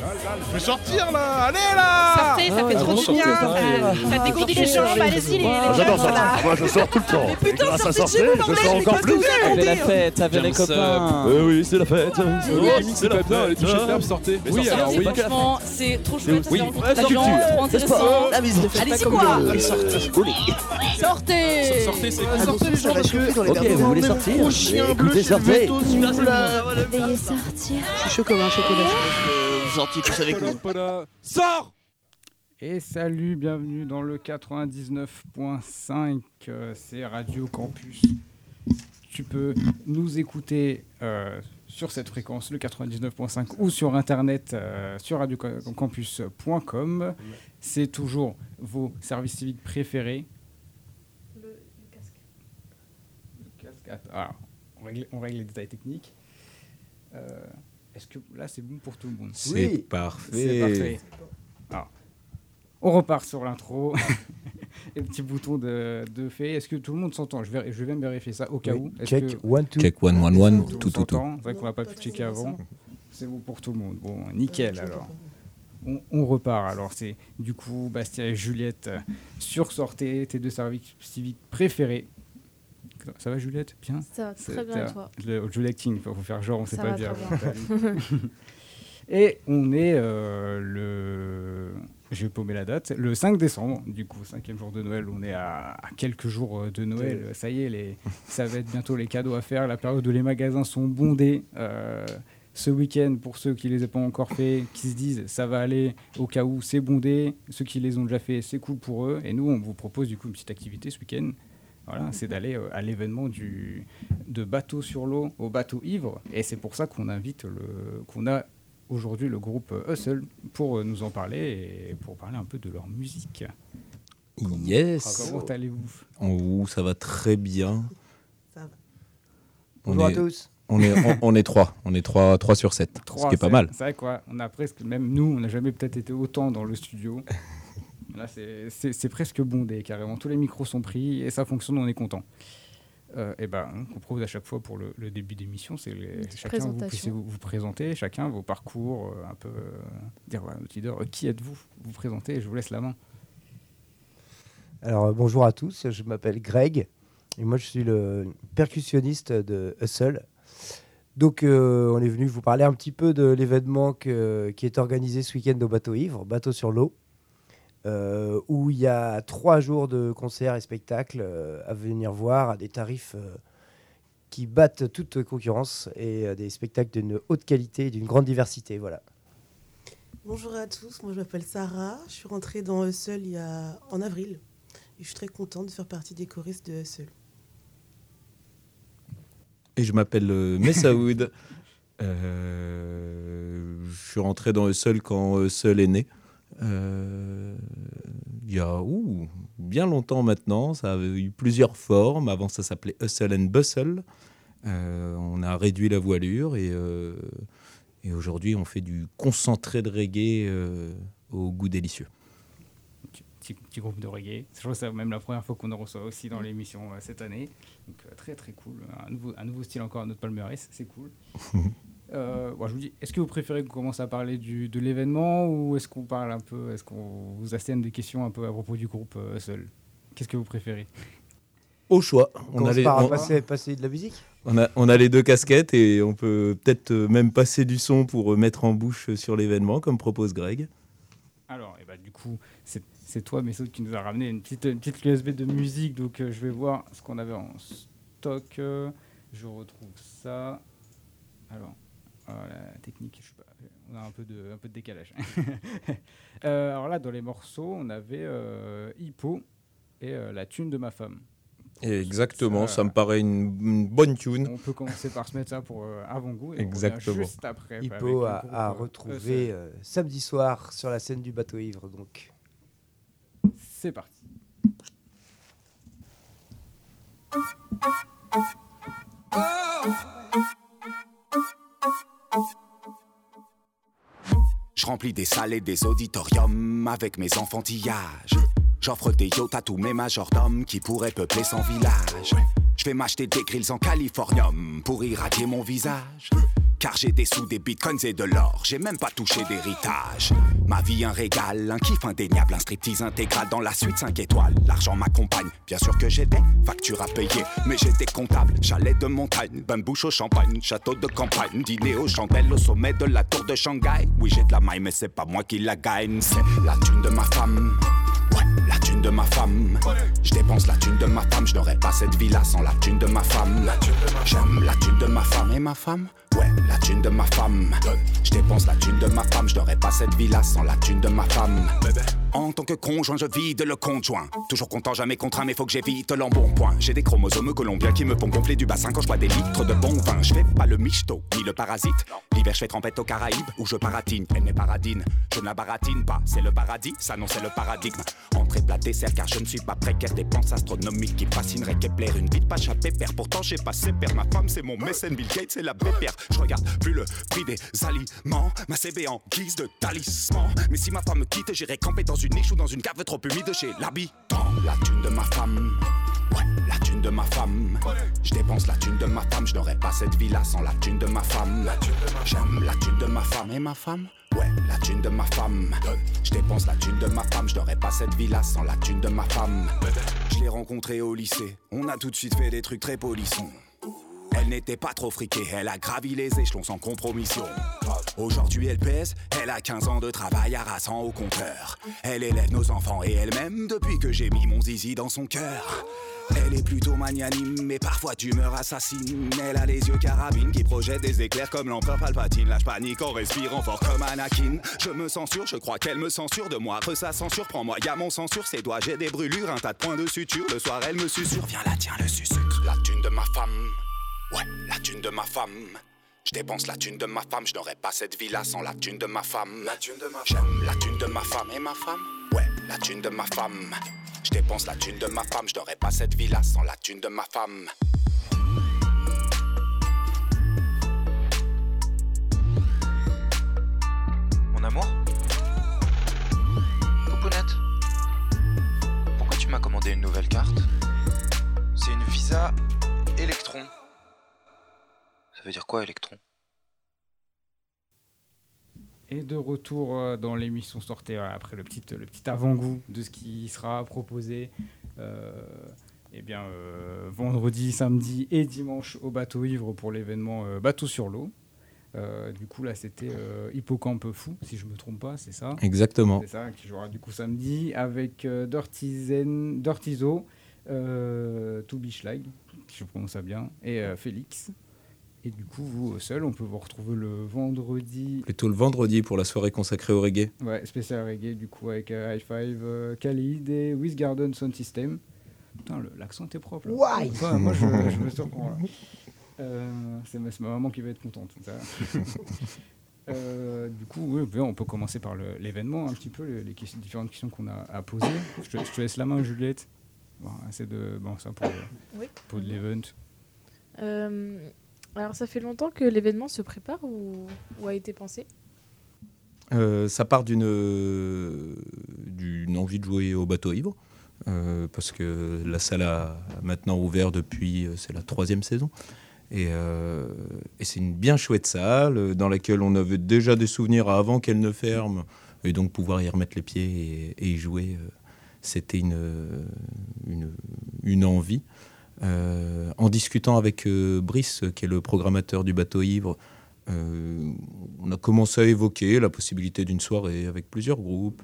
Je vais sortir là Allez là Sortez, ça fait Ah, trop du bien. sortez, Ça ça dégourdit les jambes, allez-y les Ah, J'adore là. Moi je sors tout le temps Mais putain, à sortez de chez sortir, vous, je sors encore plus vous Avec racontez la fête, avec les ça. copains. Oui oui c'est la fête Oui, c'est la fête les toucher de sortez. Oui sortez, alors oui Franchement, c'est trop chouette. oui, c'est trop intéressant. Ah, Allez-y quoi Sortez. Sortez Sortez, c'est Ah, Sortez les gens parce que... Ok, vous voulez sortir Écoutez, sortez. voilà. Veuillez sortir. Je suis chaud comme un chocolat. Vous sortiez tous avec nous. Sors Et salut, bienvenue dans le 99.5, euh, c'est Radio Campus. Tu peux nous écouter euh, sur cette fréquence, le 99.5, ou sur internet euh, sur radiocampus.com. C'est toujours vos services civiques préférés. Le, casque. Attends, alors, on, règle, on règle les détails techniques. Euh, Est-ce que là c'est bon pour tout le monde C'est parfait. c'est parfait. Alors, on repart sur l'intro. Et le petit bouton de, de fait. Est-ce que tout le monde s'entend? Je vais, je vais même vérifier ça au cas où. Check, que one, two. Check one one one, tout, tout tout C'est vrai qu'on n'a pas pu checker avant. C'est bon pour tout le monde. Bon, nickel alors. On, on repart alors. C'est du coup Bastien et Juliette euh, sur Sortez, tes deux services civiques préférés. Ça va Juliette Bien Ça va très bien, toi? le Acting, il faut faire genre, on sait Ça pas va dire. très Et on est euh, le. J'ai paumé la date. Le 5 décembre, du coup, cinquième jour de Noël. On est à, à quelques jours euh, de Noël. Ça y est, les, ça va être bientôt les cadeaux à faire. La période où les magasins sont bondés. Euh, ce week-end, pour ceux qui les ont pas encore fait, qui se disent ça va aller au cas où c'est bondé. Ceux qui les ont déjà fait, c'est cool pour eux. Et nous, on vous propose du coup une petite activité ce week-end. Voilà, c'est d'aller euh, à l'événement du de bateau sur l'eau au bateau ivre. Et c'est pour ça qu'on invite le qu'on a aujourd'hui le groupe euh, Hustle pour euh, nous en parler et pour parler un peu de leur musique. Yes. Comment allez-vous? Oh, ça va très bien. Ça va. On Bonjour à est, tous. on est, on, on est trois. On est trois, trois sur 7. Ce qui est pas mal. C'est vrai quoi, on a presque, même nous, on n'a jamais peut-être été autant dans le studio. Là, c'est- presque bondé carrément. Tous les micros sont pris et ça fonctionne, on est content. Euh, et ben, on propose à chaque fois pour le, le début d'émission, c'est chacun vous puissiez vous, vous présenter, chacun vos parcours, euh, un peu euh, dire voilà, notre leader, euh, qui êtes-vous? Vous présentez et je vous laisse la main. Alors bonjour à tous, je m'appelle Greg et moi je suis le percussionniste de Hustle. Donc euh, on est venu vous parler un petit peu de l'événement qui est organisé ce week-end au bateau ivre, bateau sur l'eau, euh, où il y a trois jours de concerts et spectacles euh, à venir voir à des tarifs euh, qui battent toute concurrence et euh, des spectacles d'une haute qualité et d'une grande diversité. Voilà. Bonjour à tous, moi je m'appelle Sarah. Je suis rentrée dans Hustle il y a... en avril. Et je suis très contente de faire partie des choristes de Hustle. Et je m'appelle Messaoud. Euh, je suis rentré dans Hustle quand Hustle est né. Euh, il y a ouh, bien longtemps maintenant. Ça avait eu plusieurs formes. Avant, ça s'appelait Hustle and Bustle. Euh, on a réduit la voilure et, euh, et aujourd'hui, on fait du concentré de reggae euh, au goût délicieux. Petit, petit groupe de reggae. Je trouve que c'est même la première fois qu'on en reçoit aussi dans l'émission euh, cette année. Donc euh, très très cool. Un nouveau, un nouveau style encore à notre palmarès, c'est cool. Euh, bon, je vous dis, est-ce que vous préférez qu'on commence à parler du, de l'événement ou est-ce qu'on parle un peu, est-ce qu'on vous assène des questions un peu à propos du groupe euh, seul? Qu'est-ce que vous préférez? Au choix. On, On commence a, les, on- passer, passer de la musique? On a- on a les deux casquettes et on peut peut-être euh, même passer du son pour mettre en bouche sur l'événement, comme propose Greg. Alors, et bah, du coup, c'est c'est toi, Messoud, qui nous a ramené une petite, une petite USB de musique. Donc, euh, je vais voir ce qu'on avait en stock. Je retrouve ça. Alors, ah, la technique, je sais pas, on a un peu de, un peu de décalage. Euh, alors là, dans les morceaux, on avait euh, Hippo et euh, La thune de ma femme. Exactement, Ça- ça me paraît une, une bonne tune. On peut commencer par se mettre ça pour euh, avant-goût. Exactement. juste après. Hippo euh, retrouver euh, samedi soir sur la scène du bateau ivre. Donc. C'est parti. Je remplis des salles et des auditoriums avec mes enfantillages. J'offre des yachts à tous mes majordomes qui pourraient peupler son village. Je vais m'acheter des grilles en californium pour irradier mon visage. Car j'ai des sous, des bitcoins et de l'or. J'ai même pas touché d'héritage. Ma vie un régal, un kiff indéniable, un striptease intégral dans la suite 5 étoiles. L'argent m'accompagne, bien sûr que j'ai des factures à payer. Mais j'étais comptable, j'allais de montagne, bain bouche au champagne, château de campagne, dîner aux chandelles au sommet de la tour de Shanghai. Oui, j'ai de la maille, mais c'est pas moi qui la gagne, c'est la thune de ma femme. Ouais, thune de ma femme. Je dépense la thune de ma femme, je n'aurais pas cette villa sans la thune de ma femme. J'aime la thune de ma femme et ma femme? Ouais, la thune de ma femme. Je dépense la thune de ma femme, je n'aurais pas cette villa sans la thune de ma femme. En tant que conjoint, je vide le conjoint. Toujours content, jamais contraint, mais faut que j'évite l'embonpoint. J'ai des chromosomes colombiens qui me font gonfler du bassin quand je bois des litres de bon vin. Je fais pas le michto, ni le parasite. L'hiver, je fais trempette aux Caraïbes où je paratine. Elle n'est paradine, je ne la baratine pas. C'est le paradis, ça non, c'est le paradigme. Entrée plat dessert, car je ne suis pas précaire. Dépenses astronomiques qui fascineraient Kepler. Une vie de pacha pépère, pourtant j'ai passé père. Ma femme, c'est mon mécène, Bill Gates, c'est la pépère. Je regarde plus le prix des aliments. Ma CB en guise de talisman. Mais si ma femme me quitte, j'irai camper dans une niche ou dans une cave trop humide chez l'habitant. La thune de ma femme. Ouais, la thune de ma femme. Je dépense la thune de ma femme, je n'aurais pas cette villa sans la thune de ma femme. J'aime la thune de ma femme et ma femme? Ouais, la thune de ma femme. Je dépense la thune de ma femme, je n'aurais pas cette villa sans la thune de ma femme. Je l'ai rencontrée au lycée, on a tout de suite fait des trucs très polissons. Elle n'était pas trop friquée, elle a gravi les échelons sans compromission. Aujourd'hui elle pèse, elle a 15 ans de travail harassant au compteur. Elle élève nos enfants et elle-même depuis que j'ai mis mon zizi dans son cœur. Elle est plutôt magnanime, mais parfois d'humeur assassine. Elle a les yeux carabines qui projettent des éclairs comme l'empereur Palpatine. Là, panique en respirant fort comme Anakin. Je me censure, je crois qu'elle me censure de moi. Re sa censure, prends-moi, y'a mon censure, ses doigts, j'ai des brûlures, un tas de points de suture. Le soir, elle me susurre, viens là, tiens le sucre. La thune de ma femme, ouais, la thune de ma femme. Je dépense la thune de ma femme, je n'aurais pas cette villa sans la thune de ma femme. La thune de ma J'aime la thune de ma femme et ma femme? Ouais, la thune de ma femme. Je dépense la thune de ma femme, je n'aurais pas cette villa sans la thune de ma femme. Mon amour? Poupounette Pourquoi tu m'as commandé une nouvelle carte? C'est une Visa Electron. Veut dire quoi, Electron? Et de retour euh, dans l'émission sortée après le petit, le petit avant-goût de ce qui sera proposé euh, eh bien, euh, vendredi, samedi et dimanche au bateau ivre pour l'événement euh, Bateau sur l'eau. Euh, du coup, là, c'était euh, Hippocampe Fou, si je me trompe pas, c'est ça? Exactement. C'est ça, qui jouera du coup samedi avec euh, Dirty Zen- Dirty Zo, euh, Toby Schlag, si je prononce ça bien, et euh, Félix. Et du coup, vous seul, on peut vous retrouver le vendredi, Plutôt le vendredi pour la soirée consacrée au reggae. ouais, spécial reggae, du coup, avec euh, High Five, euh, Khalid et With Garden Sound System. Putain, le- l'accent était propre. là. Why? Ouais, moi, je, je me surprends là. Euh, c'est ma, maman qui va être contente. ça. Euh, du coup, oui, on peut commencer par l'événement, un petit peu, les, les questions- différentes questions qu'on a à poser. Je te, je te laisse la main, Juliette. Bon, c'est de, bon, ça pour, Oui. pour de l'event. Euh, alors, ça fait longtemps que l'événement se prépare ou, a été pensé? Euh, ça part d'une envie de jouer au bateau ivre, euh, parce que la salle a maintenant ouvert depuis, euh, c'est la troisième saison. Et, c'est une bien chouette salle dans laquelle on avait déjà des souvenirs avant qu'elle ne ferme. Et donc pouvoir y remettre les pieds et, y jouer, c'était une envie. Euh, en discutant avec euh, Brice, qui est le programmateur du bateau ivre, euh, on a commencé à évoquer la possibilité d'une soirée avec plusieurs groupes.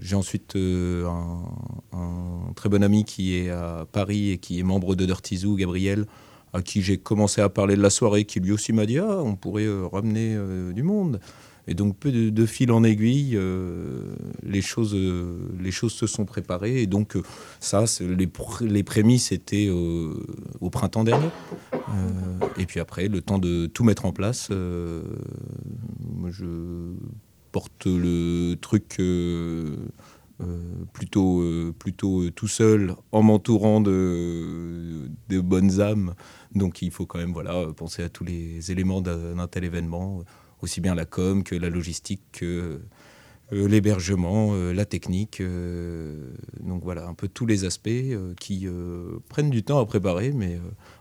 J'ai ensuite un, un très bon ami qui est à Paris et qui est membre de Dirty Zoo, Gabriel, à qui j'ai commencé à parler de la soirée, qui lui aussi m'a dit Ah, on pourrait ramener du monde. Et donc, peu de, fil en aiguille, euh, les, choses, les choses se sont préparées. Et donc, ça, les, pr- les prémices étaient euh, au printemps dernier. Euh, et puis après, le temps de tout mettre en place, je porte le truc plutôt, plutôt tout seul, en m'entourant de, de bonnes âmes. Donc il faut quand même voilà, penser à tous les éléments d'un tel événement, aussi bien la com que la logistique que euh, l'hébergement, euh, la technique. euh, donc voilà, un peu tous les aspects qui prennent du temps à préparer, mais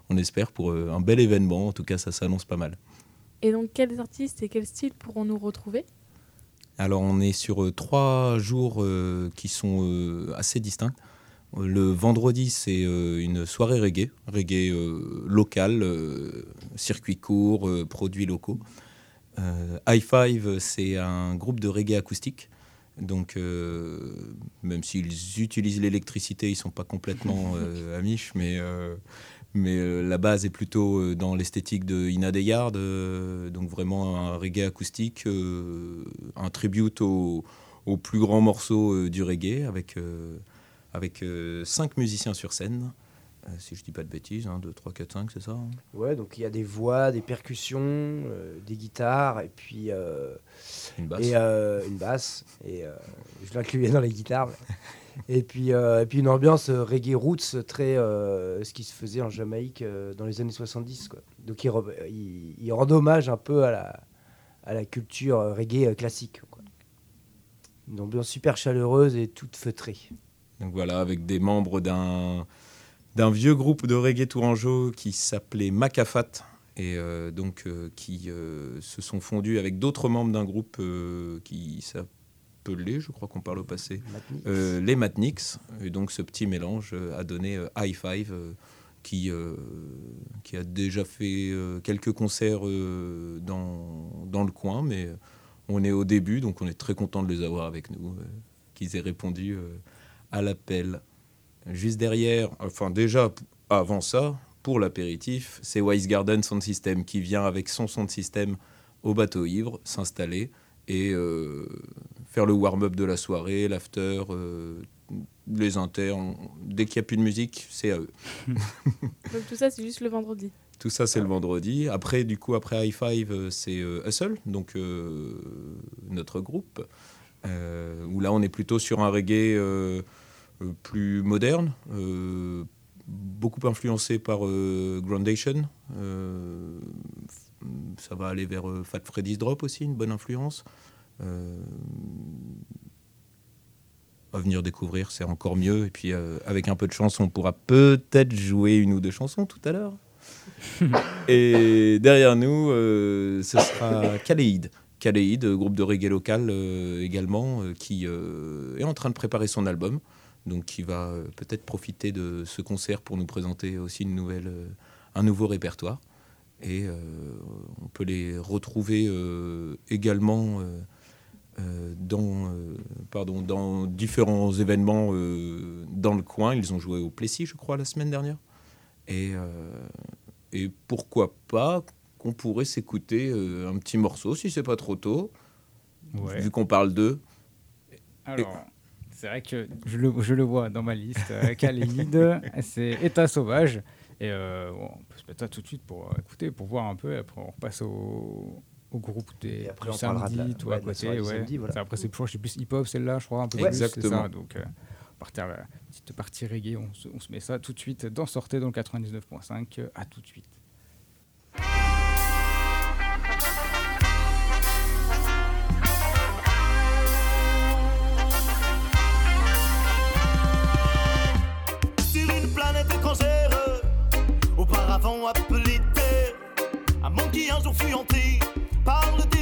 on espère pour un bel événement. En tout cas, ça s'annonce pas mal. Et donc, quels artistes et quels styles pourront-nous retrouver? Alors, on est sur trois jours qui sont assez distincts. Le vendredi, c'est une soirée reggae, reggae local, circuit court, produits locaux. Euh, High Five, c'est un groupe de reggae acoustique. Donc, euh, même s'ils utilisent l'électricité, ils ne sont pas complètement euh, mais, euh, mais euh, la base est plutôt dans l'esthétique de Ina Deyard, euh, donc vraiment un reggae acoustique, un tribute au, au plus grand morceau du reggae, avec, avec cinq musiciens sur scène, si je dis pas de bêtises, 1, 2, 3, 4, 5, c'est ça hein Ouais, donc il y a des voix, des percussions, euh, des guitares et puis euh, Une basse. et euh, une basse. Et euh, je l'incluais dans les guitares. et puis euh, et puis une ambiance euh, reggae roots très euh, ce qui se faisait en Jamaïque euh, dans les années 70 quoi. Donc il, il, il rend hommage un peu à la à la culture euh, reggae euh, classique quoi. Une ambiance super chaleureuse et toute feutrée. Donc voilà, avec des membres d'un d'un vieux groupe de reggae tourangeau qui s'appelait Macafat et euh, donc euh, qui euh, se sont fondus avec d'autres membres d'un groupe qui s'appelait, je crois qu'on parle au passé, les Matniks. Et donc ce petit mélange a donné High Five, qui, qui a déjà fait quelques concerts dans, dans le coin, mais on est au début, donc on est très content de les avoir avec nous, qu'ils aient répondu à l'appel. Juste derrière, enfin déjà avant ça, pour l'apéritif, c'est Wise Garden Sound System qui vient avec son de système au bateau ivre, s'installer et euh, faire le warm-up de la soirée, l'after, euh, les inters. Dès qu'il n'y a plus de musique, c'est à eux. Donc, tout ça, c'est juste le vendredi. Tout ça, c'est le vendredi. Après, du coup, après High Five, euh, c'est euh, Hustle, donc notre groupe, où là, on est plutôt sur un reggae plus moderne, euh, beaucoup influencé par euh, Groundation. Euh, ça va aller vers euh, Fat Freddy's Drop aussi, une bonne influence. Euh, à venir découvrir, c'est encore mieux. Et puis, euh, avec un peu de chance, on pourra peut-être jouer une ou deux chansons tout à l'heure. Et derrière nous, euh, ce sera Kaleid. Kaleid, groupe de reggae local euh, également, euh, qui euh, est en train de préparer son album. Donc, qui va euh, peut-être profiter de ce concert pour nous présenter aussi une nouvelle, euh, un nouveau répertoire. Et euh, on peut les retrouver également dans, pardon, dans différents événements dans le coin. Ils ont joué au Plessis, je crois, la semaine dernière. Et, et pourquoi pas qu'on pourrait s'écouter un petit morceau, si c'est pas trop tôt, Ouais. vu qu'on parle d'eux. Alors, c'est vrai que je le, je le vois dans ma liste. Euh, Kaleid, c'est État sauvage. Et euh, bon, on peut se mettre ça tout de suite pour euh, écouter, pour voir un peu. Et après, on repasse au, au groupe des, Et après, du on parlera de la- samedi, tout ouais, à côté. ouais. samedi, voilà. Après, c'est plus, hip-hop, celle-là, je crois, un peu Ouais, plus. exactement. ça. Donc, euh, partir la petite partie reggae, on se, on se met ça tout de suite dans Sortez dans le 99.5. euh, À tout de suite. Un jour fut hanté par le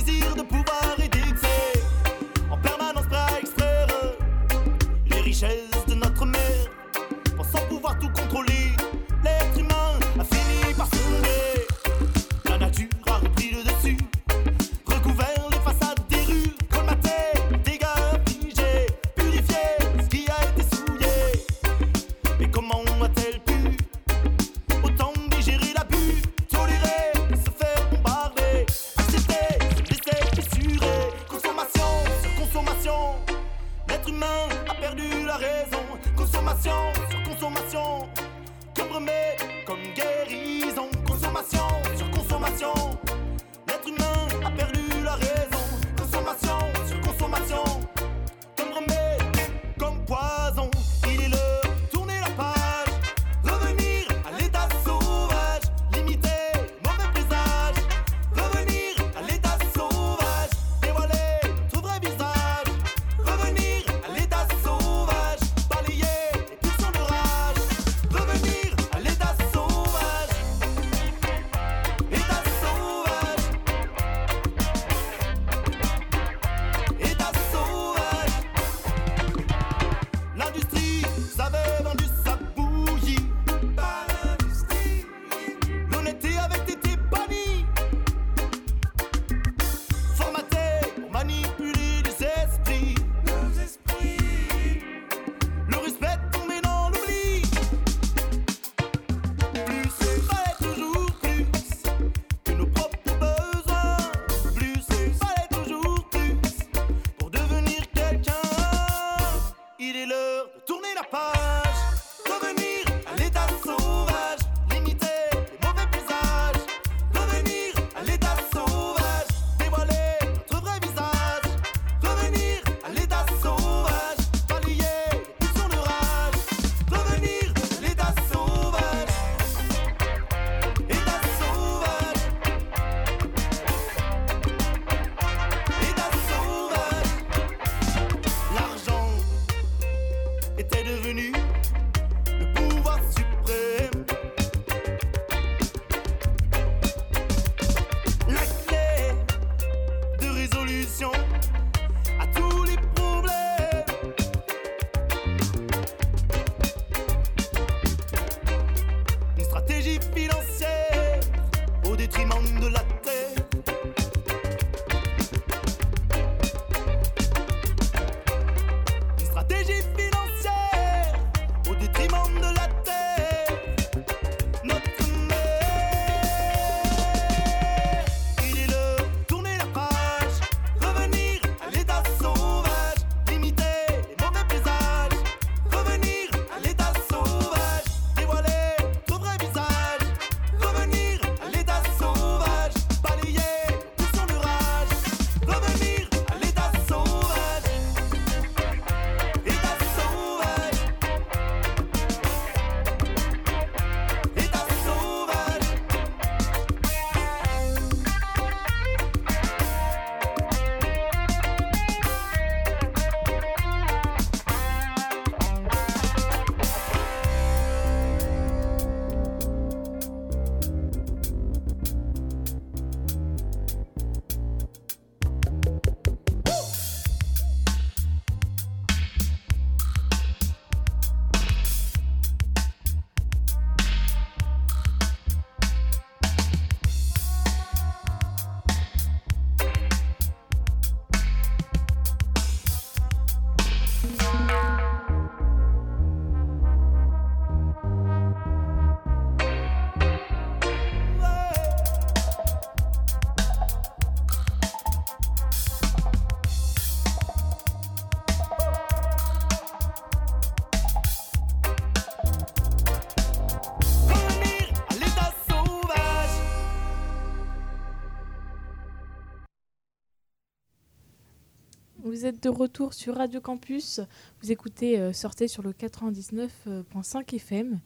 de retour sur Radio Campus. Vous écoutez euh, Sortez sur le 99.5 FM.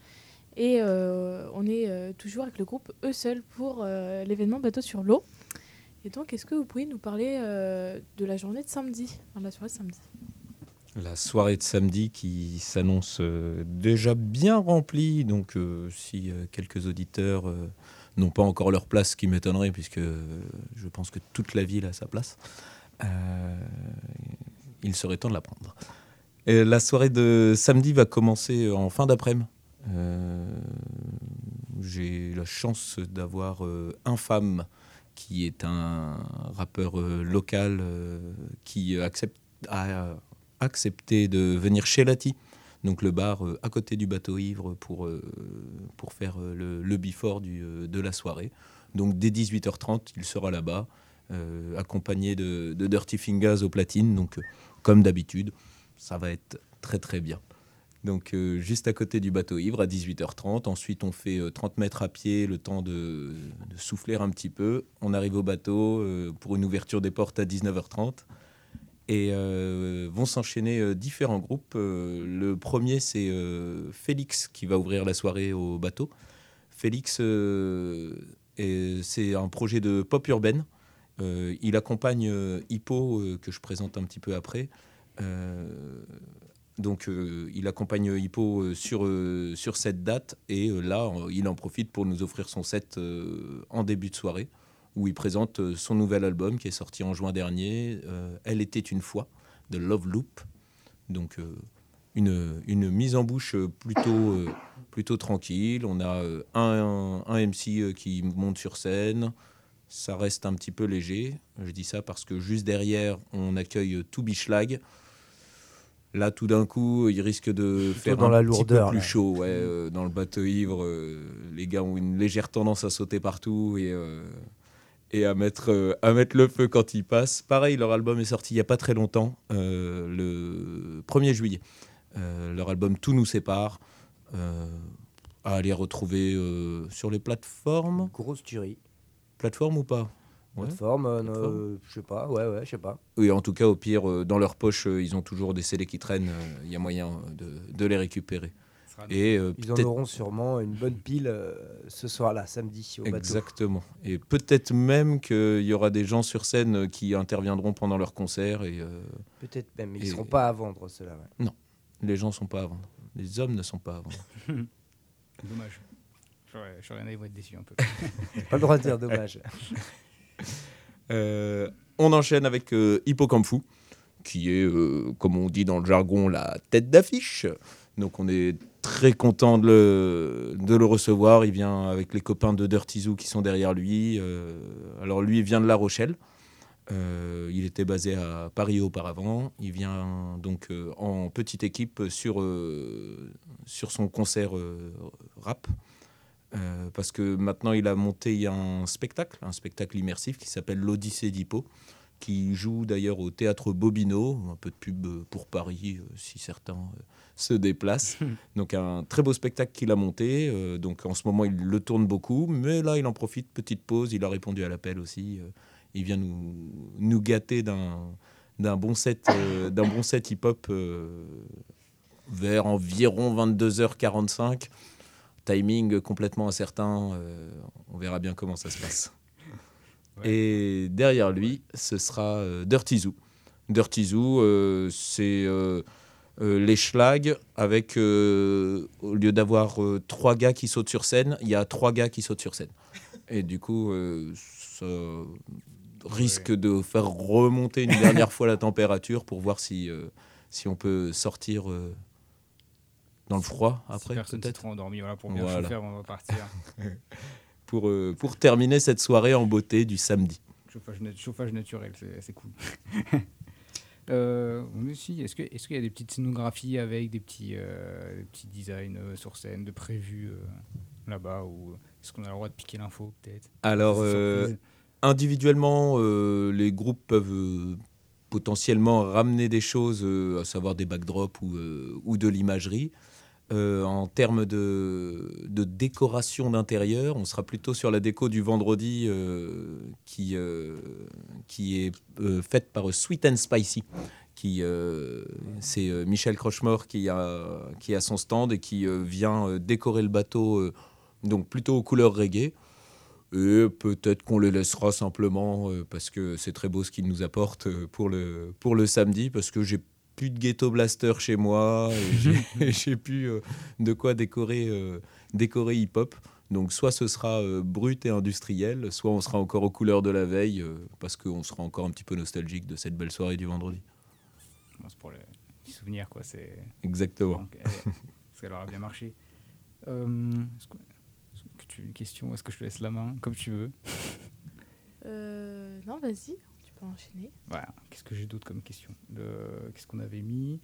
Et euh, on est euh, toujours avec le groupe Eux Seuls pour l'événement Bateau sur l'eau. Et donc, est-ce que vous pouvez nous parler de la journée de samedi, la soirée de samedi? La soirée de samedi qui s'annonce déjà bien remplie. Donc, si quelques auditeurs n'ont pas encore leur place, ce qui m'étonnerait, puisque je pense que toute la ville a sa place, il serait temps de la prendre. Et la soirée de samedi va commencer en fin d'après-midi. Euh, J'ai la chance d'avoir euh, Infâme, qui est un rappeur euh, local euh, qui accepte, a accepté de venir chez Lati, donc le bar euh, à côté du bateau ivre, pour, euh, pour faire euh, le, le before du, euh, de la soirée. Donc dès 18h30, il sera là-bas, euh, accompagné de, Dirty Fingers au platine. Donc euh, comme d'habitude, ça va être très très bien. Donc euh, juste à côté du bateau ivre à 18h30. Ensuite, on fait euh, 30 mètres à pied, le temps de, souffler un petit peu. On arrive au bateau euh, pour une ouverture des portes à 19h30. Et euh, vont s'enchaîner euh, différents groupes. Euh, le premier, c'est euh, Félix qui va ouvrir la soirée au bateau. Félix, euh, est- c'est un projet de pop urbaine. Euh, il accompagne euh, Hippo, euh, que je présente un petit peu après. Donc, il accompagne Hippo sur, sur cette date. Et là, il en profite pour nous offrir son set en début de soirée, où il présente son nouvel album qui est sorti en juin dernier, Elle était une fois, de Love Loop. Donc, une, une mise en bouche plutôt, plutôt tranquille. On a un, un MC qui monte sur scène. Ça reste un petit peu léger. Je dis ça parce que juste derrière, on accueille To Be Schlag. Là, tout d'un coup, il risque de faire dans un la petit peu plus chaud. Ouais, euh, dans le bateau ivre, euh, les gars ont une légère tendance à sauter partout et, euh, et à, mettre, à mettre le feu quand ils passent. Pareil, leur album est sorti il n'y a pas très longtemps, le 1er juillet. Leur album Tout nous sépare. à aller retrouver euh, sur les plateformes. Grosse tuerie. Plateforme ou pas? Ouais. Plateforme, euh, Plateforme. euh, je sais pas, ouais, ouais, je sais pas. Oui, en tout cas, au pire, euh, dans leur poche, euh, ils ont toujours des scellés qui traînent. euh, Il y a moyen de, de les récupérer. Et euh, Ils en auront sûrement une bonne pile euh, ce soir-là, samedi, au bateau. Exactement. Et peut-être même qu'il y aura des gens sur scène qui interviendront pendant leur concert. Et euh, Peut-être même, mais ils et- seront pas à vendre, ceux-là. ouais. Non, les gens sont pas à vendre. Les hommes ne sont pas à vendre. Dommage. Être déçu un peu. Pas le droit de dire dommage. Euh, on enchaîne avec euh, qui est, euh, comme on dit dans le jargon, la tête d'affiche. Donc on est très content de le, de le recevoir. Il vient avec les copains de Dirty Zoo qui sont derrière lui. Euh, alors lui, il vient de La Rochelle. Il était basé à Paris auparavant. Il vient donc en petite équipe sur, sur son concert rap. Euh, parce que maintenant il a monté un spectacle, un spectacle immersif qui s'appelle l'Odyssée d'Hippo, qui joue d'ailleurs au théâtre Bobino, un peu de pub euh, pour Paris euh, si certains se déplacent. donc un très beau spectacle qu'il a monté. donc en ce moment il le tourne beaucoup, mais là il en profite, petite pause, il a répondu à l'appel aussi. il vient nous, nous gâter d'un d'un bon set, d'un bon set hip-hop vers environ 22h45. Timing complètement incertain. euh, on verra bien comment ça se passe. Et derrière lui, ce sera euh, Dirty Zoo. Dirty Zoo, euh, c'est euh, les schlags avec, au lieu d'avoir trois gars qui sautent sur scène, il y a trois gars qui sautent sur scène. Et du coup, ça risque de faire remonter une dernière fois la température pour voir si, si on peut sortir dans le froid Si après, personne s'est trop endormi, voilà, pour bien Voilà. chauffer avant de repartir. pour, euh, pour terminer cette soirée en beauté du samedi. chauffage, nat- chauffage naturel, c'est cool. Euh, on est aussi, est-ce que- est-ce qu'il y a des petites scénographies avec des petits, euh, des petits designs euh, sur scène de prévus là-bas ou est-ce qu'on a le droit de piquer l'info peut-être? Alors, individuellement, les groupes peuvent potentiellement ramener des choses, à savoir des backdrops ou, ou de l'imagerie. Euh, en termes de, décoration d'intérieur, on sera plutôt sur la déco du vendredi euh, qui, euh, qui est faite par Sweet and Spicy. Qui, c'est Michel Crochemort qui a, qui a son stand et qui vient décorer le bateau, donc plutôt aux couleurs reggae. Et peut-être qu'on les laissera simplement parce que c'est très beau ce qu'ils nous apportent pour le, pour le samedi, parce que j'ai plus de ghetto blaster chez moi, et j'ai- plus euh, de quoi décorer, euh, décorer hip-hop. Donc soit ce sera euh, brut et industriel, soit on sera encore aux couleurs de la veille, euh, parce qu'on sera encore un petit peu nostalgique de cette belle soirée du vendredi. Bon, c'est pour les petits souvenirs quoi. C'est Exactement. donc, elle- parce qu'elle aura bien marché. Euh, est-ce que, tu as une question Est-ce que je te laisse la main comme tu veux? Euh, non, vas-y, enchaîner. Voilà. Qu'est-ce que j'ai d'autre comme question? Le- Qu'est-ce qu'on avait mis?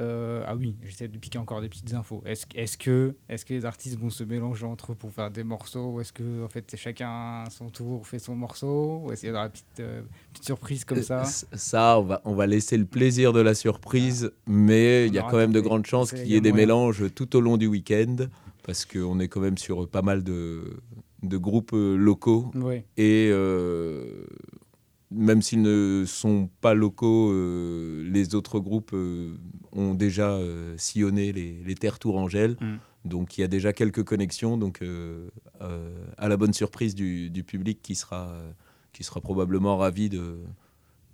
Euh, Ah oui, j'essaie de piquer encore des petites infos. Est-ce est que, est que les artistes vont se mélanger entre eux pour faire des morceaux? Ou est-ce que en fait, c'est chacun à son tour fait son morceau? Ou est-ce qu'il y aura une petite, euh, petite surprise comme ça? Euh, Ça, on va, on va laisser le plaisir de la surprise, mais il y a quand même de grandes chances qu'il il y ait des moyen. mélanges tout au long du week-end, parce qu'on est quand même sur pas mal de, de groupes locaux. Oui. Et euh, même s'ils ne sont pas locaux, euh, les autres groupes euh, ont déjà euh, sillonné les, les terres tourangelles. Mm. Donc il y a déjà quelques connexions. Donc à la bonne surprise du, du public qui sera, qui sera probablement ravi de,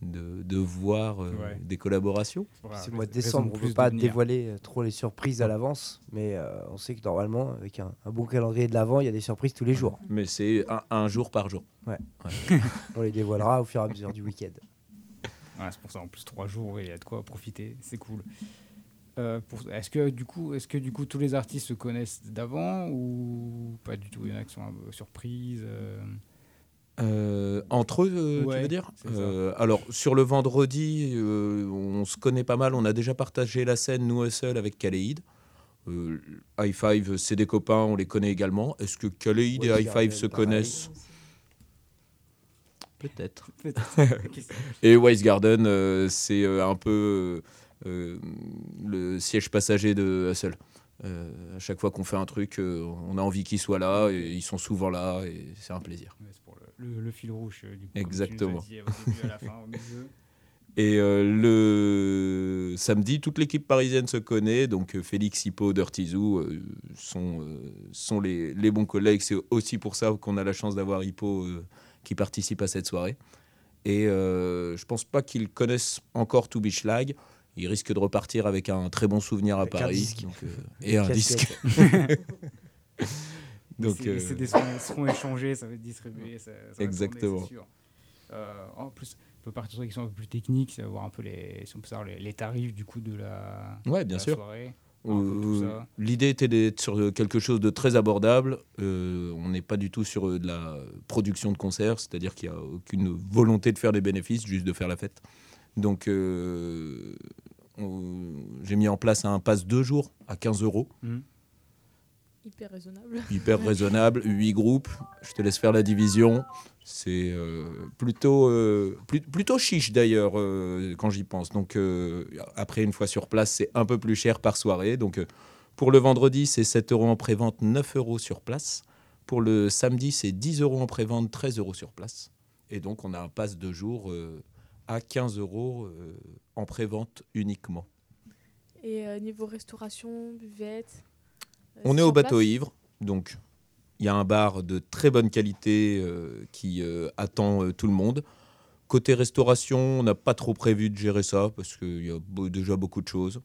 de, de voir euh, Ouais. des collaborations. Voilà, C'est le mois de décembre, on ne peut pas dévoiler euh, trop les surprises à l'avance, mais euh, on sait que normalement, avec un, un bon calendrier de l'avant, il y a des surprises tous les jours. Mais c'est un, un jour par jour. On les dévoilera au fur et à mesure du week-end. C'est pour ça en plus trois jours, il y a de quoi profiter, c'est cool. Euh, est-ce que du coup, est-ce que du coup tous les artistes se connaissent d'avant ou pas du tout? Il y en a qui sont un peu surprises. euh, Euh, entre eux, euh, Ouais, tu veux dire. Euh, Alors, sur le vendredi, euh, on se connaît pas mal. On a déjà partagé la scène, nous seuls, avec Kaleid. Euh, High Five, c'est des copains, on les connaît également. Est-ce que Kaleid et Ouais, High Garden, Five se pareil. connaissent Peut-être. Et Wise Garden, euh, c'est un peu euh, le siège passager de Hustle. Euh, à chaque fois qu'on fait un truc, euh, on a envie qu'ils soient là, et ils sont souvent là, et c'est un plaisir. Ouais, le, fil rouge, euh, du coup, Exactement. dit au début, à la fin, au milieu. Et euh, le samedi, toute l'équipe parisienne se connaît. Donc euh, Félix, Hippo, euh, sont, sont les, les bons collègues. C'est aussi pour ça qu'on a la chance d'avoir Hippo qui participe à cette soirée. Et je pense pas qu'ils connaissent encore To Be Schlag. Ils risquent de repartir avec un très bon souvenir à Avec un Paris. disque. donc, et un disque. Donc, Les- euh, seront, échangés, ça va être distribué. Ça, ça va Exactement. tourner, sûr. Euh, en plus, on peut partir sur des questions un peu plus techniques, savoir un peu les, si on peut savoir les, les tarifs du coup de la, Ouais, de bien la sûr. soirée. Euh. L'idée était d'être sur quelque chose de très abordable. Euh, on n'est pas du tout sur euh, de la production de concerts, c'est-à-dire qu'il n'y a aucune volonté de faire des bénéfices, juste de faire la fête. Donc, euh, on- j'ai mis en place un pass deux jours à 15 euros, Hyper raisonnable. hyper raisonnable, 8 groupes. Je te laisse faire la division. C'est euh, plutôt, euh, plus- plutôt chiche d'ailleurs euh, quand j'y pense. Donc euh, après, une fois sur place, c'est un peu plus cher par soirée. Donc pour le vendredi, c'est 7 euros en prévente, 9 euros sur place. Pour le samedi, c'est 10 euros en prévente, 13 euros sur place. Et donc on a un pass de jour à 15 euros en prévente uniquement. Et niveau restauration, buvette? Euh, On est au bateau place ivre, donc il y a un bar de très bonne qualité euh, qui euh, attend tout le monde. Côté restauration, on n'a pas trop prévu de gérer ça parce qu'il y a beau- déjà beaucoup de choses.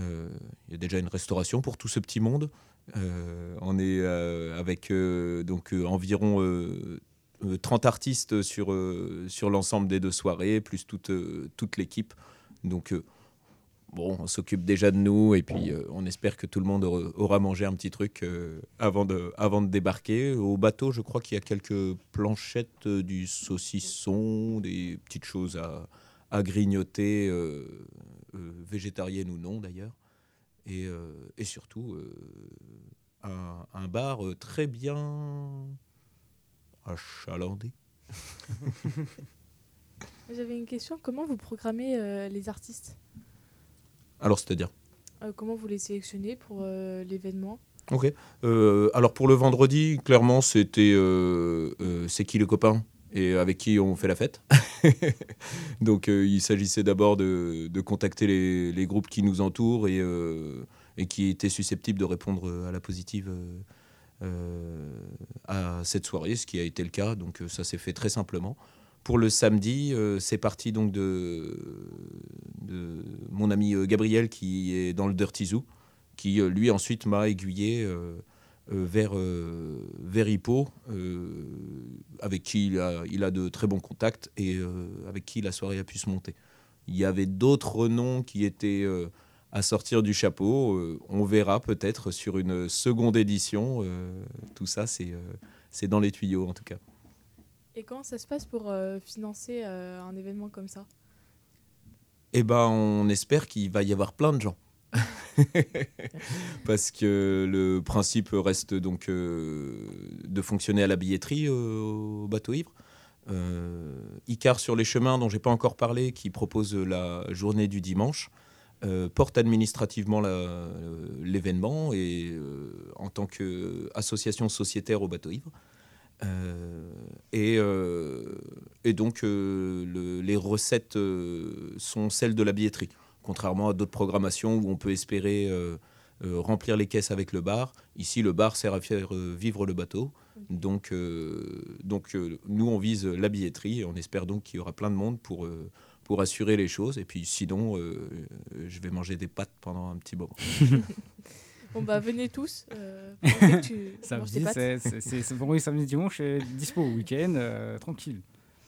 Euh, Il y a déjà une restauration pour tout ce petit monde. Euh, on est euh, avec donc environ euh, euh, 30 artistes sur, sur l'ensemble des deux soirées, plus toute, toute l'équipe. Donc bon, on s'occupe déjà de nous et puis euh, on espère que tout le monde aura, mangé un petit truc euh, avant, de, avant de débarquer. Au bateau, je crois qu'il y a quelques planchettes, euh, du saucisson, des petites choses à, à grignoter, végétariennes ou non d'ailleurs. Et, et surtout, un, un bar très bien achalandé. J'avais une question. Comment vous programmez les artistes? Alors, c'est-à-dire Euh, Comment vous les sélectionnez pour euh, l'événement? Ok. Euh, alors pour le vendredi, clairement, c'était c'est qui le copain? Et avec qui on fait la fête? Donc il s'agissait d'abord de, de contacter les, les groupes qui nous entourent et, et qui étaient susceptibles de répondre à la positive à cette soirée, ce qui a été le cas. Donc ça s'est fait très simplement. Pour le samedi, euh, c'est parti donc de, mon ami euh, Gabriel qui est dans le Dirty Zoo qui euh, lui ensuite m'a aiguillé vers, vers Hippo, avec qui il a, de très bons contacts et avec qui la soirée a pu se monter. Il y avait d'autres noms qui étaient à sortir du chapeau. on verra peut-être sur une seconde édition. tout ça, c'est euh, dans les tuyaux en tout cas. Et comment ça se passe pour euh, financer euh, un événement comme ça? Eh ben, on espère qu'il va y avoir plein de gens. Parce que le principe reste donc euh, de fonctionner à la billetterie au bateau ivre. Icar sur les chemins, dont j'ai pas encore parlé, qui propose la journée du dimanche, porte administrativement l'événement et en tant qu'association sociétaire au bateau ivre. Euh, et, euh, et donc, euh, le- les recettes euh, sont celles de la billetterie, contrairement à d'autres programmations où on peut espérer euh, euh, remplir les caisses avec le bar. Ici, le bar sert à faire vivre le bateau. Donc, euh, donc euh, nous, on vise la billetterie et on espère donc qu'il y aura plein de monde pour, euh, pour assurer les choses. Et puis, sinon, je vais manger des pâtes pendant un petit moment. Bon bah venez tous. euh, tu Samedi, c'est c'est vendredi, samedi, dimanche, c'est dispo au week-end, euh, tranquille.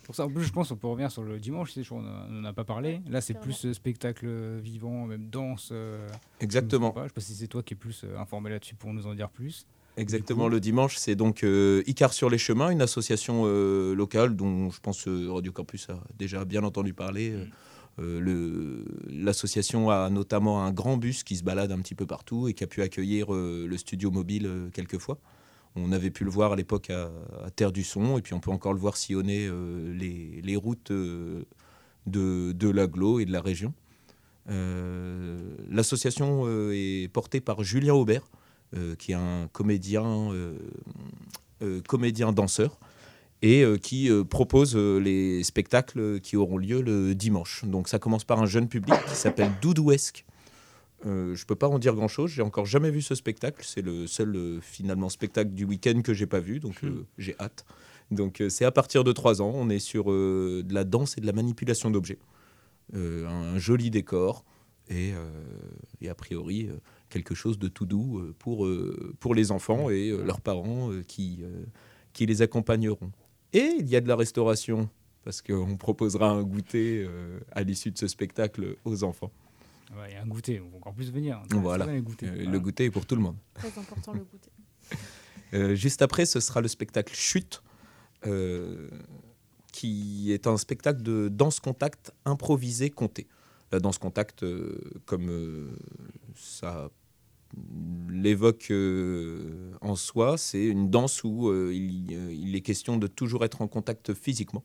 Pour ça, en plus, je pense qu'on peut revenir sur le dimanche, c'est on n'en a pas parlé. Là, c'est plus euh, spectacle vivant, même danse. euh, Exactement. je sais Je sais pas si c'est toi qui es plus euh, informé là-dessus pour nous en dire plus. Exactement, le dimanche, c'est donc euh, Icar sur les chemins, une association euh, locale dont je pense euh, Radio Campus a déjà bien entendu parler. Euh, L'association a notamment un grand bus qui se balade un petit peu partout et qui a pu accueillir euh, le studio mobile euh, quelques fois. On avait pu le voir à l'époque à, Terre du Son et puis on peut encore le voir sillonner les, routes de, de l'aglo et de la région. L'association est portée par Julien Aubert, qui est un comédien, comédien danseur, et euh, qui euh, propose euh, les spectacles qui auront lieu le dimanche. Donc ça commence par un jeune public qui s'appelle Doudouesque. Euh, je peux pas en dire grand chose, j'ai encore jamais vu ce spectacle. C'est le seul euh, finalement spectacle du week-end que j'ai pas vu, donc euh, j'ai hâte. Donc c'est à partir de 3 ans, on est sur de la danse et de la manipulation d'objets. Un, un joli décor et, et a priori quelque chose de tout doux pour, pour les enfants et euh, leurs parents qui, qui les accompagneront. Et il y a de la restauration parce qu'on proposera un goûter euh, à l'issue de ce spectacle aux enfants. Ouais, et un goûter, on va encore plus venir. Voilà. Euh, Voilà. Le goûter est pour tout le monde. Très important le goûter. Euh, juste après, ce sera le spectacle Chute, euh, qui est un spectacle de danse contact improvisé compté. La danse contact, euh, comme euh, ça l'évoque euh, en soi, c'est une danse où euh, il, euh, il est question de toujours être en contact physiquement.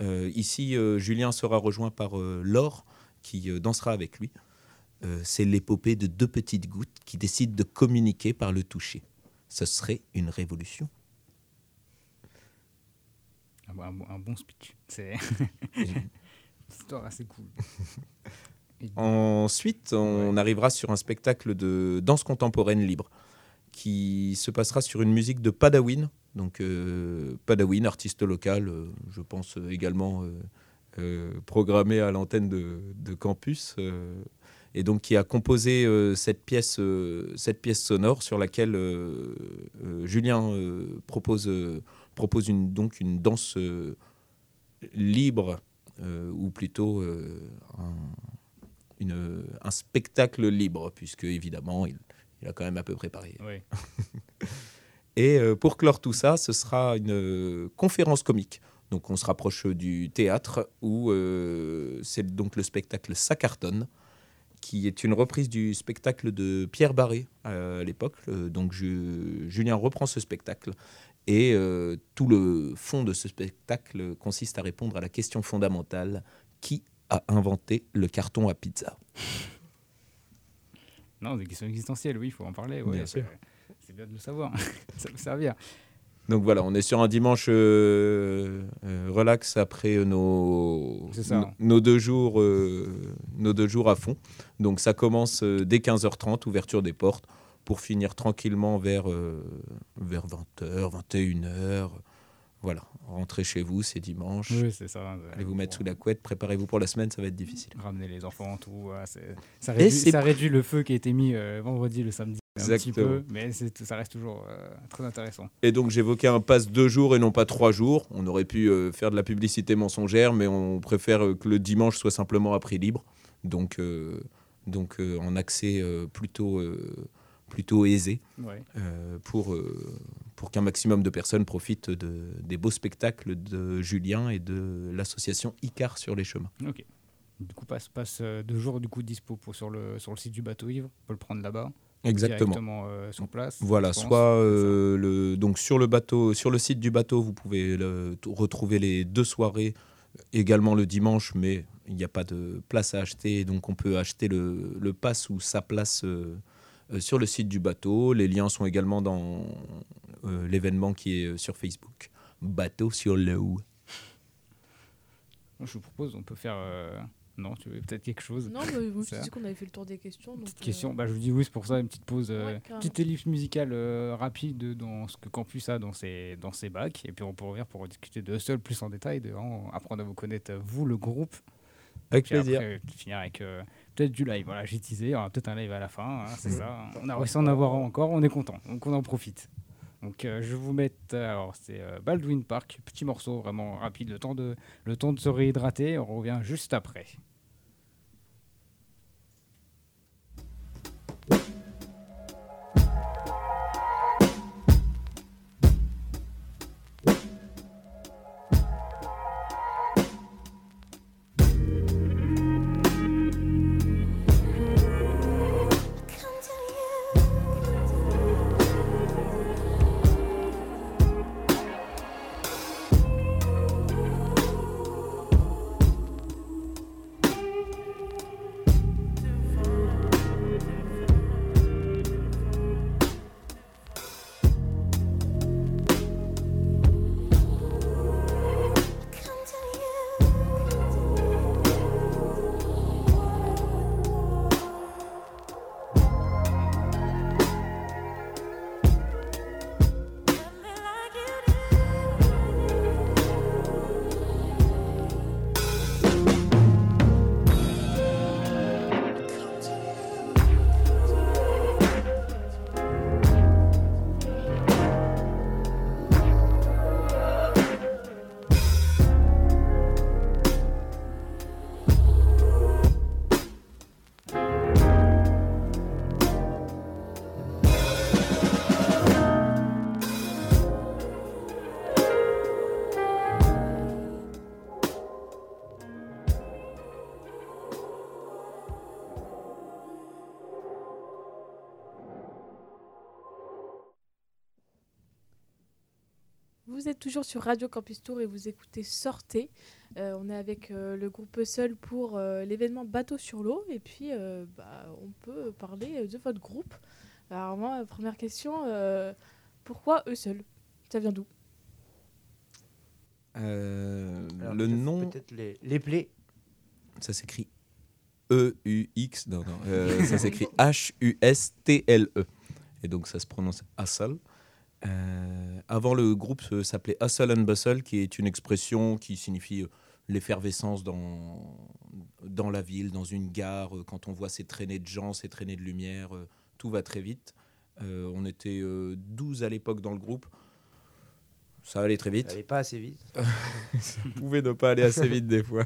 Ici, Julien sera rejoint par Laure, qui dansera avec lui. C'est l'épopée de deux petites gouttes qui décident de communiquer par le toucher. Ce serait une révolution. Un, bon- un bon- un bon speech. C'est une histoire assez cool. Ensuite, on arrivera sur un spectacle de danse contemporaine libre qui se passera sur une musique de Padawin. Donc euh, Padawin, artiste local, euh, je pense euh, également euh, programmé à l'antenne de, de campus, et donc qui a composé cette, pièce, cette pièce sonore sur laquelle Julien propose, propose une, donc une danse libre, ou plutôt un une- un spectacle libre, puisque évidemment, il, il a quand même un peu préparé. Ouais. Et euh, pour clore tout ça, ce sera une euh, conférence comique. Donc on se rapproche du théâtre, où euh, c'est donc le spectacle Ça cartonne, qui est une reprise du spectacle de Pierre Barré à l'époque. Donc je- Julien reprend ce spectacle. Et euh, tout le fond de ce spectacle consiste à répondre à la question fondamentale qui a inventé le carton à pizza Non, des questions existentielles, oui, il faut en parler. ouais, Bien sûr. C'est bien de le savoir. ça peut servir. Donc voilà, on est sur un dimanche euh, euh, relax après nos, ça. nos, deux jours, euh, nos deux jours à fond. Donc ça commence dès 15h30, ouverture des portes, pour finir tranquillement vers, vers 20h, 21h. Voilà, rentrez chez vous, c'est dimanche. Oui, c'est ça. Allez vous mettre sous la couette, préparez-vous pour la semaine, ça va être difficile. Ramener les enfants, tout. ça, réduit, ça réduit le feu qui a été mis euh, vendredi, le samedi. Un petit Exactement. peu, mais ça reste toujours euh, très intéressant. Et donc j'évoquais un pass deux jours et non pas trois jours. On aurait pu euh, faire de la publicité mensongère, mais on préfère euh, que le dimanche soit simplement à prix libre. Donc, euh, donc euh, en accès euh, plutôt, euh, plutôt aisé Ouais. euh, pour, euh, pour qu'un maximum de personnes profitent de, des beaux spectacles de Julien et de l'association Icar sur les chemins. Ok. Du coup, passe, passe euh, deux jours du coup dispo pour, sur, le, sur le site du bateau ivre. On peut le prendre là-bas. Exactement. Directement euh, sur place. Voilà, soit euh, le, donc sur le bateau, sur le site du bateau, vous pouvez le- retrouver les deux soirées également le dimanche, mais il n'y a pas de place à acheter, donc on peut acheter le, le pass ou sa place euh, sur le site du bateau. Les liens sont également dans euh, l'événement qui est euh, sur Facebook. Bateau sur l'eau. Je vous propose, on peut faire. euh, Non, tu veux peut-être quelque chose? Non, mais je me suis qu'on avait fait le tour des questions. donc, Petite euh, question, bah, je vous dis oui, c'est pour ça, une petite pause, euh, Ouais, petite ellipse musicale euh, rapide dans ce que Campus a dans ses, dans ses bacs, et puis on peut revenir pour discuter de seul plus en détail, de apprendre à vous connaître, euh, vous, le groupe. Avec Puis plaisir. Après, finir avec euh, peut-être du live. Voilà, j'ai teasé, il y aura peut-être un live à la fin, hein, c'est ça. On a réussi à en avoir encore, on est content, donc on en profite. Donc euh, je vais vous mettre, euh, alors c'est euh, Baldwin Park, petit morceau vraiment rapide, le temps de, le temps de se réhydrater, on revient juste après. Toujours sur Radio Campus Tour et vous écoutez Sortez. Euh, on est avec euh, le groupe Seul pour euh, l'événement Bateau sur l'eau. Et puis, euh, bah, on peut parler de votre groupe. Alors, moi, première question euh, pourquoi eux seuls? Ça vient d'où? Euh, le nom, Peut-être les, les plaies. ça s'écrit E-U-X. Non, non. euh, ça s'écrit H-U-S-T-L-E. Et donc, ça se prononce Hustle. Euh, avant, le groupe s'appelait Hustle and Bustle, qui est une expression qui signifie euh, l'effervescence dans, dans la ville, dans une gare. euh, Quand on voit ces traînées de gens, ces traînées de lumière, tout va très vite. Euh, on était euh, 12 à l'époque dans le groupe. Ça allait très vite. Ça allait pas assez vite. ça pouvait ne pas aller assez vite des fois.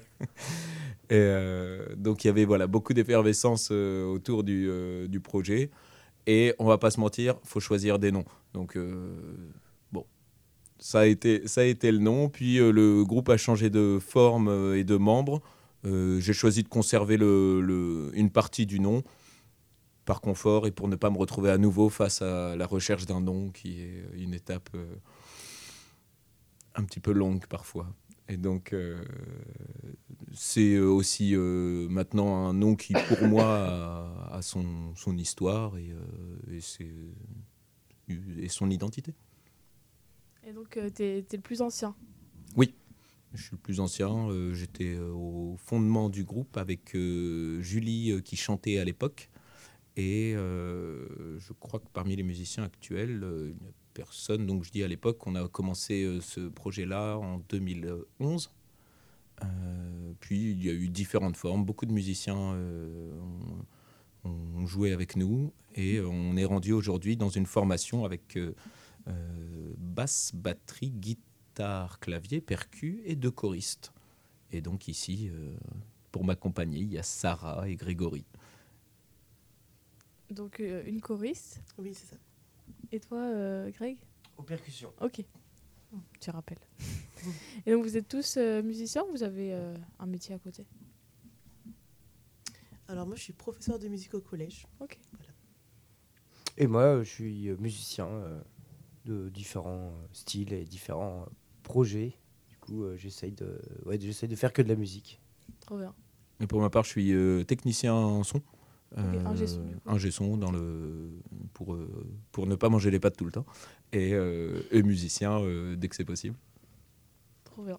Et euh, donc il y avait voilà, beaucoup d'effervescence autour du, du projet. Et on va pas se mentir, faut choisir des noms. Donc euh, bon, ça a, été, ça a été le nom. Puis euh, le groupe a changé de forme euh, et de membres. J'ai choisi de conserver une partie du nom par confort et pour ne pas me retrouver à nouveau face à la recherche d'un nom qui est une étape un petit peu longue parfois. Et donc, euh, c'est euh, aussi euh, maintenant un nom qui, pour moi, a, a son, son histoire et, euh, et, c'est- et son identité. Et donc, t'es t'es le plus ancien? Oui, je suis le plus ancien. J'étais au fondement du groupe avec Julie qui chantait à l'époque. Et je crois que parmi les musiciens actuels, il n'y a personne. Donc je dis à l'époque, on a commencé euh, ce projet-là en 2011. Euh, puis il y a eu différentes formes. Beaucoup de musiciens euh, ont, ont joué avec nous. Et on est rendu aujourd'hui dans une formation avec euh, euh, basse, batterie, guitare, clavier, percu et deux choristes. Et donc ici, euh, pour m'accompagner, il y a Sarah et Grégory. Donc, euh, une choriste. Oui, c'est ça. Et toi, euh, Greg? Aux percussions. Ok. Tu rappelles. Et donc, vous êtes tous euh, musiciens ou vous avez euh, un métier à côté? Alors moi, je suis professeur de musique au collège. Ok. Et moi, je suis euh, musicien euh, de différents styles et différents projets. Du coup, euh, j'essaye de, ouais, j'essaye de faire que de la musique. Trop bien. Et pour ma part, je suis euh, technicien en son. Euh, ingé son, du coup. ingé son dans le, pour, euh, pour ne pas manger les pattes tout le temps. Et, euh, et musicien euh, dès que c'est possible. Trop bien.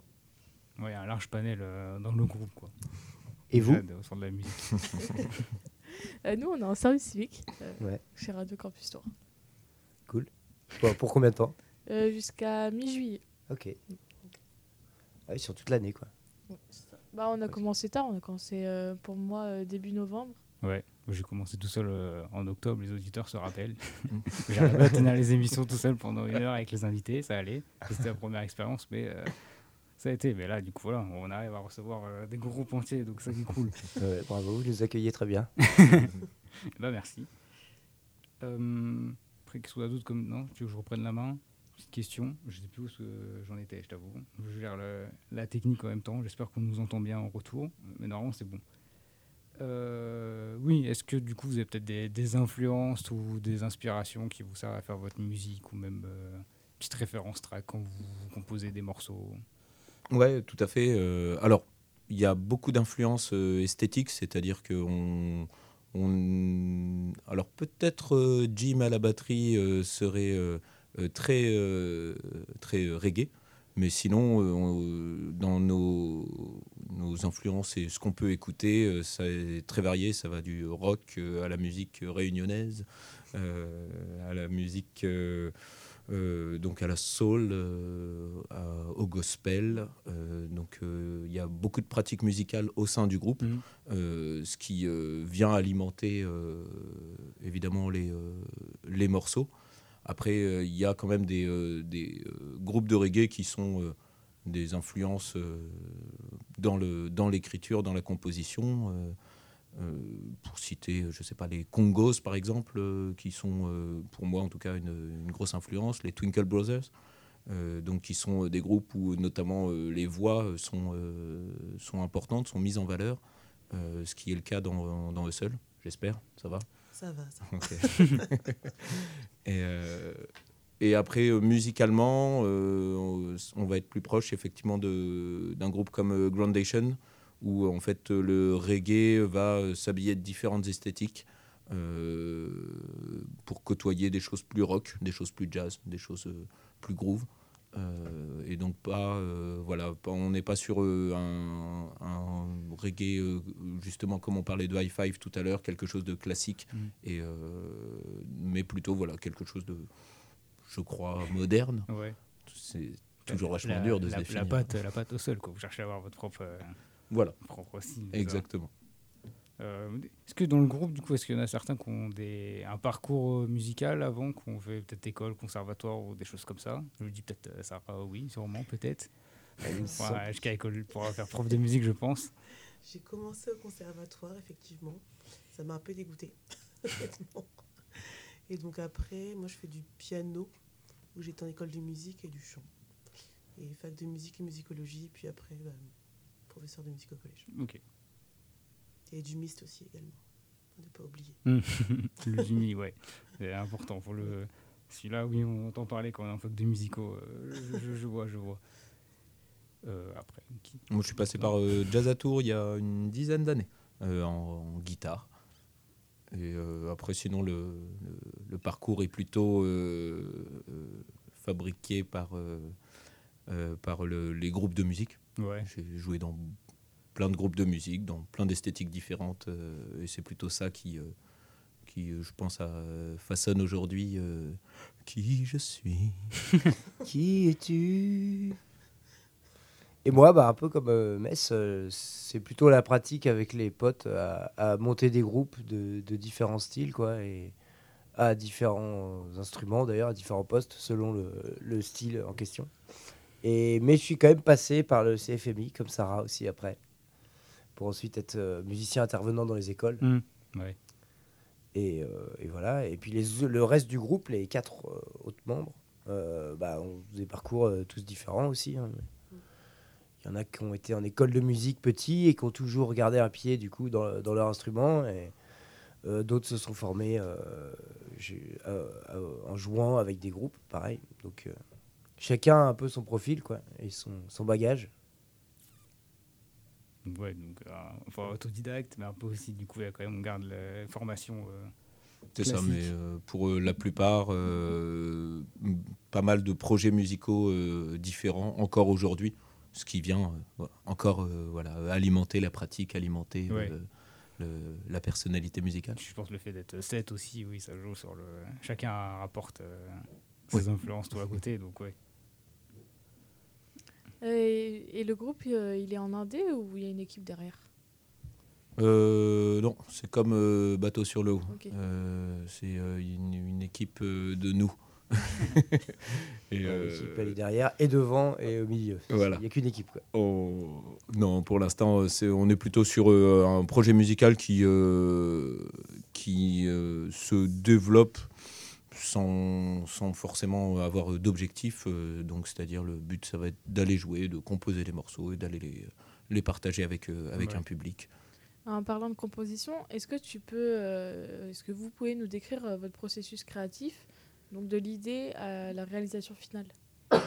Ouais, un large panel euh, dans le groupe. Quoi. Et vous Au de la musique. Euh, nous, on est en service civique euh, Ouais. chez Radio Campus Tour. Cool. Bon, pour combien de temps Euh, Jusqu'à mi-juillet. Ok. Ouais, sur toute l'année, quoi. Ouais. Bah, on a commencé tard, on a commencé euh, pour moi euh, début novembre. Ouais, j'ai commencé tout seul euh, en octobre, les auditeurs se rappellent. J'arrivais à tenir les émissions tout seul pendant une heure avec les invités, ça allait. C'était la première expérience, mais euh, ça a été. Mais là, du coup, voilà, on arrive à recevoir euh, des groupes entiers, donc ça qui est cool. Ouais, bravo, vous nous accueillez très bien. Bah, merci. Après, qu'est-ce qu'on a d'autre comme. Non, tu veux que je reprenne la main? Petite question, je sais plus où j'en étais, je t'avoue. Je gère le- la technique en même temps, j'espère qu'on nous entend bien en retour, mais normalement c'est bon. Euh, oui, est-ce que du coup vous avez peut-être des, influences ou des inspirations qui vous servent à faire votre musique ou même euh, petite référence track quand vous, composez des morceaux? Ouais, tout à fait. Euh, alors, il y a beaucoup d'influences euh, esthétiques, c'est-à-dire que on, on- alors peut-être Jim à la batterie serait très très reggae, mais sinon euh, on- dans nos nos influences et ce qu'on peut écouter, euh, ça est très varié. Ça va du rock euh, à la musique réunionnaise, euh, à la musique euh, euh, donc à la soul, euh, à- au gospel. Euh, donc euh, il y a beaucoup de pratiques musicales au sein du groupe, Mhm. euh, ce qui euh, vient alimenter euh, évidemment les, euh, les morceaux. Après, euh, il y a quand même des, euh, euh, groupes de reggae qui sont des influences dans l'écriture, dans la composition. pour citer, je sais pas, les Congos par exemple, qui sont pour moi en tout cas une, grosse influence, les Twinkle Brothers, donc qui sont des groupes où notamment les voix sont, importantes, sont mises en valeur, ce qui est le cas dans, dans seuls, j'espère, ça va? Ça va, ça va. Euh, et après, euh, musicalement, euh, on va être plus proche effectivement d'un groupe comme Groundation, où en fait le reggae va s'habiller de différentes esthétiques pour côtoyer des choses plus rock, des choses plus jazz, des choses plus groove. Euh, et donc pas, euh, voilà, on n'est pas sur euh, un, un reggae justement comme on parlait de high five tout à l'heure, quelque chose de classique, Mm. et mais plutôt voilà quelque chose de, je crois, moderne. Ouais. C'est toujours vachement La- dur de la, se définir. La patte, la patte au sol, quoi. Vous cherchez à avoir votre propre, Voilà, propre style. exactement. Euh, est-ce que dans le groupe, du coup, est-ce qu'il y en a certains qui ont des, un parcours euh, musical avant, qui ont fait peut-être école, conservatoire ou des choses comme ça? Je me dis peut-être euh, Sarah, oui, sûrement, peut-être. semble- Ouais, jusqu'à école pour faire prof de musique, je pense. J'ai commencé au conservatoire, effectivement. Ça m'a un peu dégoûté. Et donc après, moi, je fais du piano, où j'étais en école de musique et du chant. Et fac de musique et musicologie, puis après, bah, professeur de musique au collège. Ok. Et du mist aussi, également. Ne pas oublier. le Jimmy, ouais. C'est important pour le. Celui-là, oui, on entend parler quand on est en fac de musicaux. euh, je, vois, je vois. Euh, après, qui- Moi, je suis passé par euh, Jazz à Tours il y a une dizaine d'années euh, en, en guitare. Et euh, après, sinon, le, le- le parcours est plutôt euh, euh, fabriqué par, euh, euh, par le- les groupes de musique. Ouais. J'ai joué dans plein de groupes de musique, dans plein d'esthétiques différentes. euh, et c'est plutôt ça qui, euh, qui euh, je pense, façonne aujourd'hui qui je suis? Qui es-tu? Et moi, bah, un peu comme euh, Metz, c'est plutôt la pratique avec les potes à, monter des groupes de, de différents styles, quoi, et à différents instruments d'ailleurs, à différents postes selon le, le style en question. Et, mais je suis quand même passé par le CFMI, comme Sarah aussi après, pour ensuite être euh, musicien intervenant dans les écoles. Ouais. Et, euh, et voilà. Et puis les, le reste du groupe, les quatre euh, autres membres, bah, ont des parcours tous différents aussi. hein. Il y en a qui ont été en école de musique petit et qui ont toujours gardé un pied du coup dans, dans leur instrument. Et euh, d'autres se sont formés euh, euh, euh, en jouant avec des groupes, pareil. Donc chacun a un peu son profil quoi, et son, son bagage. Ouais, donc, euh, enfin, autodidacte, mais un peu aussi, du coup, quand même, on garde la formation. euh, C'est ça, mais euh, pour euh, la plupart, euh, pas mal de projets musicaux différents encore aujourd'hui, ce qui vient encore voilà, alimenter la pratique, alimenter Ouais. le- la personnalité musicale. Je pense que le fait d'être 7 aussi, oui, ça joue sur le. Chacun rapporte ses influences tout à côté, donc ouais. Et, et le groupe, euh, il est en indé ou il y a une équipe derrière? Euh, non, c'est comme euh, Bateau sur le haut. Ok. Euh, c'est euh, une, une équipe euh, de nous. Et, euh, L'équipe, elle est derrière et devant et au milieu. Voilà. Il n'y a qu'une équipe. Quoi. Oh, Non, pour l'instant, c'est, on est plutôt sur euh, un projet musical qui, euh, qui euh, se développe sans, sans forcément avoir d'objectif. euh, donc, c'est-à-dire, le but, ça va être d'aller jouer, de composer les morceaux et d'aller les, les partager avec, euh, avec Ouais. un public. En parlant de composition, est-ce que tu peux, euh, est-ce que vous pouvez nous décrire euh, votre processus créatif, donc de l'idée à la réalisation finale?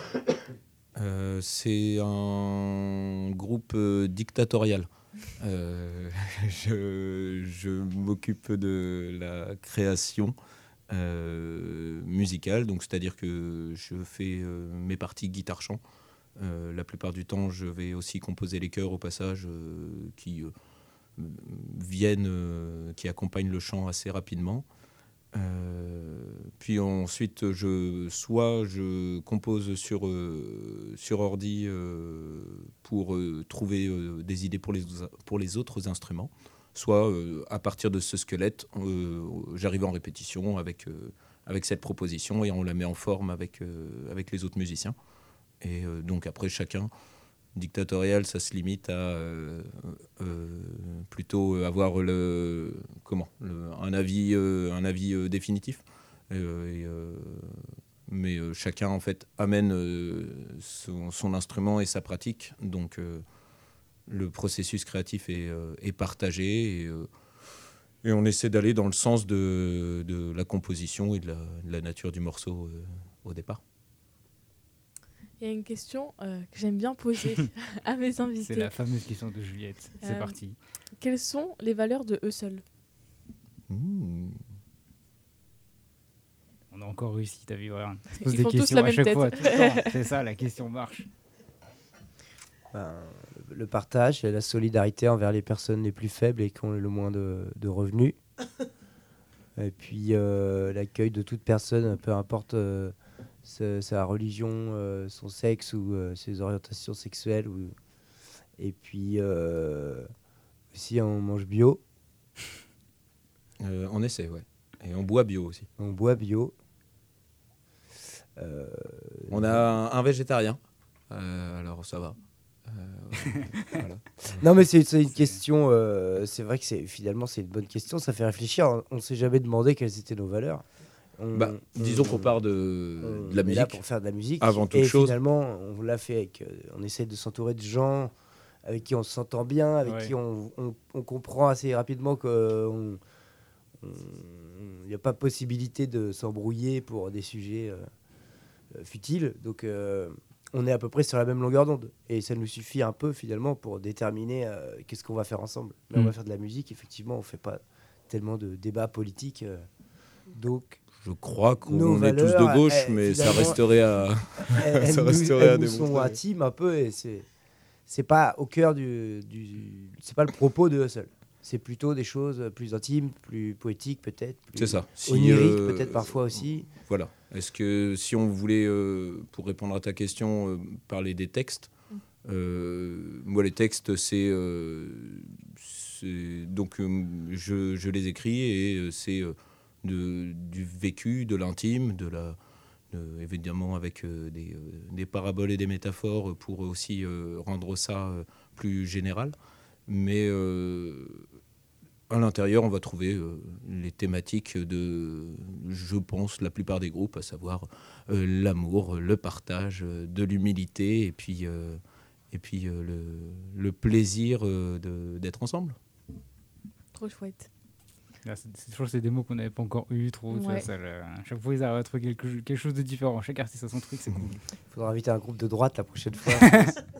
Euh, c'est un groupe euh, dictatorial. Euh, je je m'occupe de la création euh, musicale, donc c'est-à-dire que je fais euh, mes parties guitare-chant. Euh, la plupart du temps, je vais aussi composer les chœurs au passage euh, qui euh, viennent, euh, qui accompagnent le chant assez rapidement. Euh, puis ensuite, je, soit je compose sur, euh, sur ordi euh, pour euh, trouver euh, des idées pour les, pour les autres instruments, soit euh, à partir de ce squelette, euh, j'arrive en répétition avec, euh, avec cette proposition et on la met en forme avec, avec les autres musiciens. Et donc après, chacun, dictatorial, ça se limite à plutôt avoir le, comment, un avis, un avis définitif. Mais chacun en fait amène son, son instrument et sa pratique. Donc le processus créatif est, euh, est partagé et, euh, et on essaie d'aller dans le sens de, de la composition et de la, de la nature du morceau euh, au départ. Il y a une question euh, que j'aime bien poser à mes C'est invités. la fameuse question de Juliette. C'est Euh, parti. Quelles sont les valeurs de eux seuls? Mmh. On a encore réussi, t'as vu, voilà. On se pose Ils des font tous questions la à même chaque tête. fois, tout le temps. C'est ça, la question marche. Ben, le partage et la solidarité envers les personnes les plus faibles et qui ont le moins de, de revenus. et puis euh, l'accueil de toute personne, peu importe euh, sa, sa religion, euh, son sexe ou ses orientations sexuelles. Ou... Et puis aussi on mange bio, on essaie, ouais. Et on boit bio aussi. on boit bio. On a un, un végétarien. Alors ça va. Euh, voilà. Non, mais c'est c'est une question. euh, c'est vrai que c'est finalement c'est une bonne question. Ça fait réfléchir. On ne s'est jamais demandé quelles étaient nos valeurs. On- Bah, disons on- qu'on part de, on de la là musique. pour faire de la musique. Avant toute et chose. finalement, on l'a fait avec. euh, on essaie de s'entourer de gens avec qui on s'entend bien, avec Ouais. qui on, on- on comprend assez rapidement qu'il n'y a pas possibilité de s'embrouiller pour des sujets euh, futiles. Donc, euh, on est à peu près sur la même longueur d'onde. Et ça nous suffit un peu finalement pour déterminer euh, qu'est-ce qu'on va faire ensemble. Mais on Mm. va faire de la musique, effectivement, on ne fait pas tellement de débats politiques. euh, donc, Je crois qu'on est tous de gauche, eh, mais ça resterait à. elles, elles Ça nous, resterait elles à nous sont intimes un peu et c'est c'est pas au cœur du, du c'est pas le propos de Hustle. C'est plutôt des choses plus intimes, plus poétiques peut-être. plus C'est ça. Si, oniriques euh, peut-être parfois aussi. Voilà. Est-ce que si on voulait, euh, pour répondre à ta question, euh, parler des textes, euh, moi les textes c'est euh, donc euh, je, je les écris et euh, c'est euh, du vécu, de l'intime, de la de- évidemment avec euh, des, euh, des paraboles et des métaphores pour aussi euh, rendre ça euh, plus général. Mais euh, à l'intérieur, on va trouver euh, les thématiques de, je pense, la plupart des groupes, à savoir euh, l'amour, le partage, euh, de l'humilité et puis, euh, et puis euh, le, le plaisir euh, d'être ensemble. Trop chouette. Là, c'est- des mots qu'on n'avait pas encore eu trop. tu vois, Ouais. ça, le- chaque fois, ils arrivent à trouver quelque, quelque chose de différent. Chaque artiste a son truc, c'est cool. Il faudra inviter un groupe de droite la prochaine fois.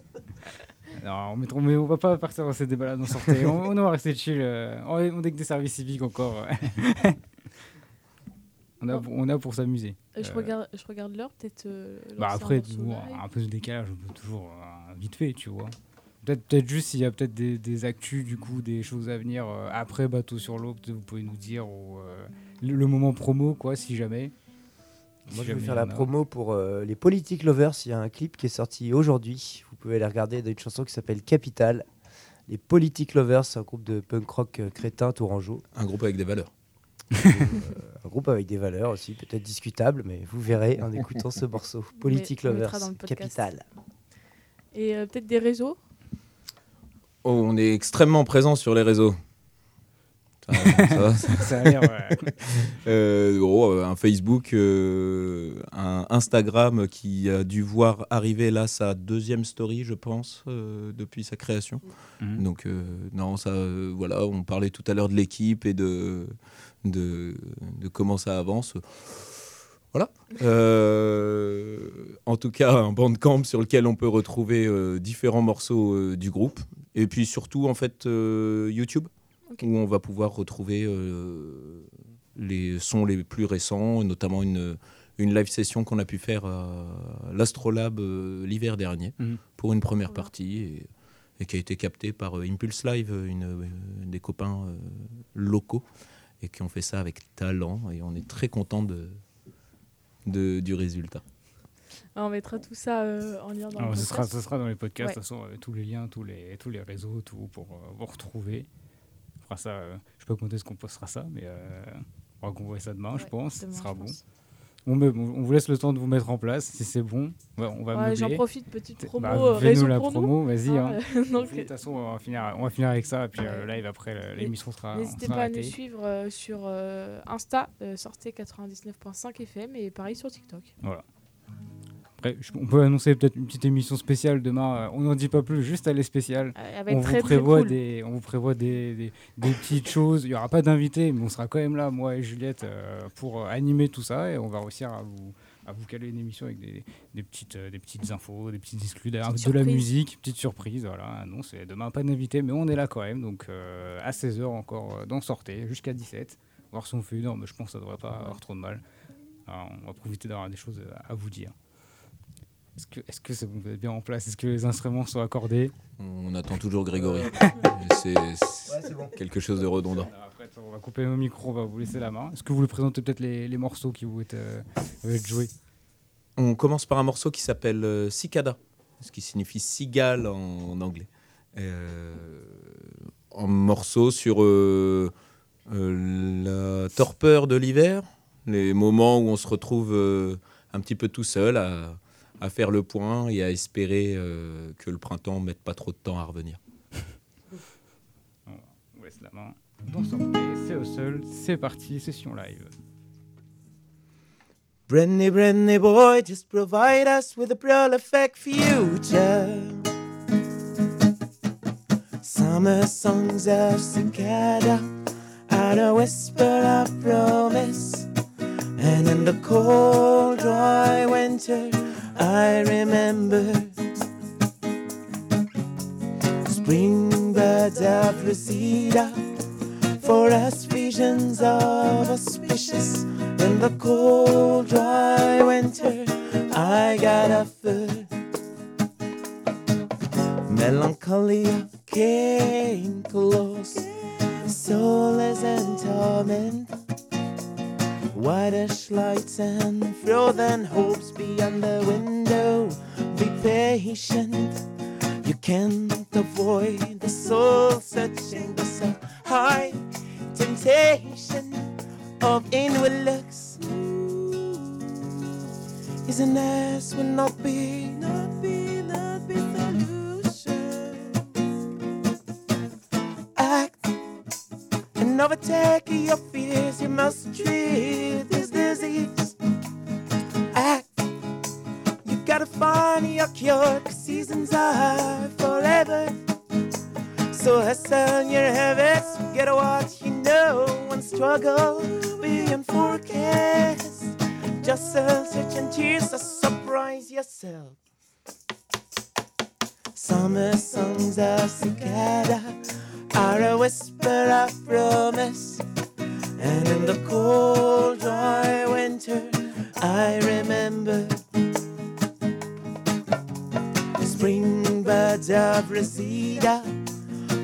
Non, on, met, on, met- on va pas partir dans ces débats-là, non, sortez. on, on va rester chill. euh, on est on est que des services civiques encore. on, a, pour- on a pour s'amuser. Euh, je, Euh, regarde, je regarde l'heure, peut-être. euh, Bah après, live. un peu de décalage, on peut toujours euh, vite fait, tu vois. Peut-être peut juste s'il y a peut-être des, des actus, du coup, des choses à venir après Bateau sur l'eau, peut-être vous pouvez nous dire ou, le, le moment promo, quoi, si jamais. Moi, je vais faire la a. promo pour euh, les Politic Lovers. Il y a un clip qui est sorti aujourd'hui. Vous pouvez aller regarder d'une chanson qui s'appelle Capital. Les Politic Lovers, c'est un groupe de punk rock euh, crétin tourangeau. Un groupe avec des valeurs. Un groupe avec des valeurs aussi, peut-être discutables, mais vous verrez en écoutant ce morceau. Politic on Lovers. Capital. Et euh, peut-être des réseaux? Oh, on est extrêmement présent sur les réseaux. Ça, ouais. Euh, oh, euh, un Facebook, euh, un Instagram qui a dû voir arriver là sa deuxième story, je pense, euh, depuis sa création. Mhm. Donc euh, non, ça, euh, voilà, on parlait tout à l'heure de l'équipe et de, de, de comment ça avance. Voilà. Euh, en tout cas, un bandcamp sur lequel on peut retrouver euh, différents morceaux euh, du groupe. Et puis surtout, en fait, euh, YouTube, Où on va pouvoir retrouver euh, les sons les plus récents, notamment une, une live session qu'on a pu faire à l'Astrolabe euh, l'hiver dernier Mhm. pour une première partie et, et qui a été captée par euh, Impulse Live, une, des copains euh, locaux, et qui ont fait ça avec talent. Et on est très content de, de- du résultat. Ah, On mettra tout ça euh, en lien dans Alors, le ce, sera, podcast. ce sera dans les podcasts, Ouais. de toute façon, euh, tous les liens, tous les, tous les réseaux, tout pour euh, vous retrouver. Fera ça, euh, je sais pas quand est-ce qu'on postera ça, mais euh, on va qu'on voit ça demain, je pense. demain, ce sera bon. On, vous laisse le temps de vous mettre en place, si c'est bon. Ouais, on va Ouais, J'en profite, petite promo, bah, euh, fais-nous la promo, vas-y. hein, hein. euh, De toute façon, on va finir, on va finir avec ça, et puis euh, live après, l'émission sera, N'hésitez pas à nous suivre sur Insta, sortez 99.5 FM et pareil sur TikTok. Après, on peut annoncer peut-être une petite émission spéciale demain. euh, On n'en dit pas plus, juste elle est spéciale. Euh, on, vous prévoit des, on vous prévoit des, petites choses. Il n'y aura pas d'invités, mais on sera quand même là, moi et Juliette, euh, pour animer tout ça. Et on va réussir à vous, à vous caler une émission avec des, des petites, euh, des petites infos, des petites exclus, de la musique, petite surprise. Voilà. Non, c'est demain pas d'invité, mais on est là quand même. Donc euh, à 16h encore d'en sortir jusqu'à 17. Voir si on fait une heure, mais je pense que ça devrait pas avoir trop de mal. Alors, on va profiter d'avoir des choses à vous dire. Est-ce que, est-ce que c'est bon, vous êtes bien en place? Est-ce que les instruments sont accordés? On attend toujours Grégory. c'est c'est quelque chose de redondant. Alors après, on va couper nos micros, on va vous laisser la main. Est-ce que vous voulez présenter peut-être les, les morceaux qui vous êtes, euh, joués On commence par un morceau qui s'appelle euh, Cicada, ce qui signifie cigale en, en anglais. Euh, un morceau sur euh, euh, la torpeur de l'hiver, les moments où on se retrouve euh, un petit peu tout seul à, à faire le point et à espérer euh, que le printemps mette pas trop de temps à revenir. On vous laisse la main. Dans sortez, c'est au seul, c'est parti, session live. Brenny, Brenny boy, just provide us with a prolific future. Summer songs of cicada, and a whisper of promise. And in the cold, dry winter, I remember spring birds of Reseda, for us visions of auspicious in the cold, dry winter, I got a foot. Melancholy came close, solace and torment. Whitish lights and frozen hopes beyond the window. Be patient, you can't avoid the soul searching, the so high temptation of inward looks. Is an ass will not be, overtake your fears. You must treat this disease. Act. You gotta find your cure. 'cause seasons are forever. So hustle your habits, get what you know, and struggle beyond forecast. Just search and tears to surprise yourself. Summer songs of cicada are a whisper of promise. And in the cold, dry winter, I remember spring birds of Reseda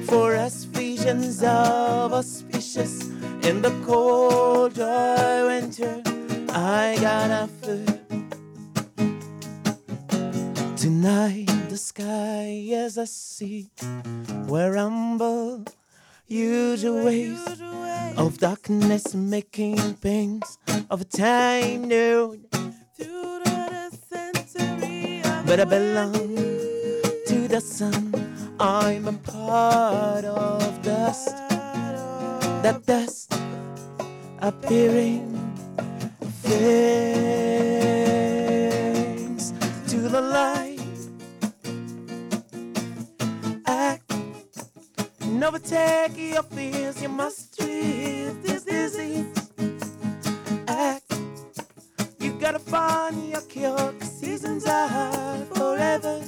for us visions of auspicious in the cold, dry winter. I got a foot. Tonight the sky is a sea where rumble huge waves of darkness making things of time known. But I belong to the sun. I'm a part of dust. That dust appearing thanks and overtake your fears. You must treat this disease. Act. You gotta find your cure. seasons are forever.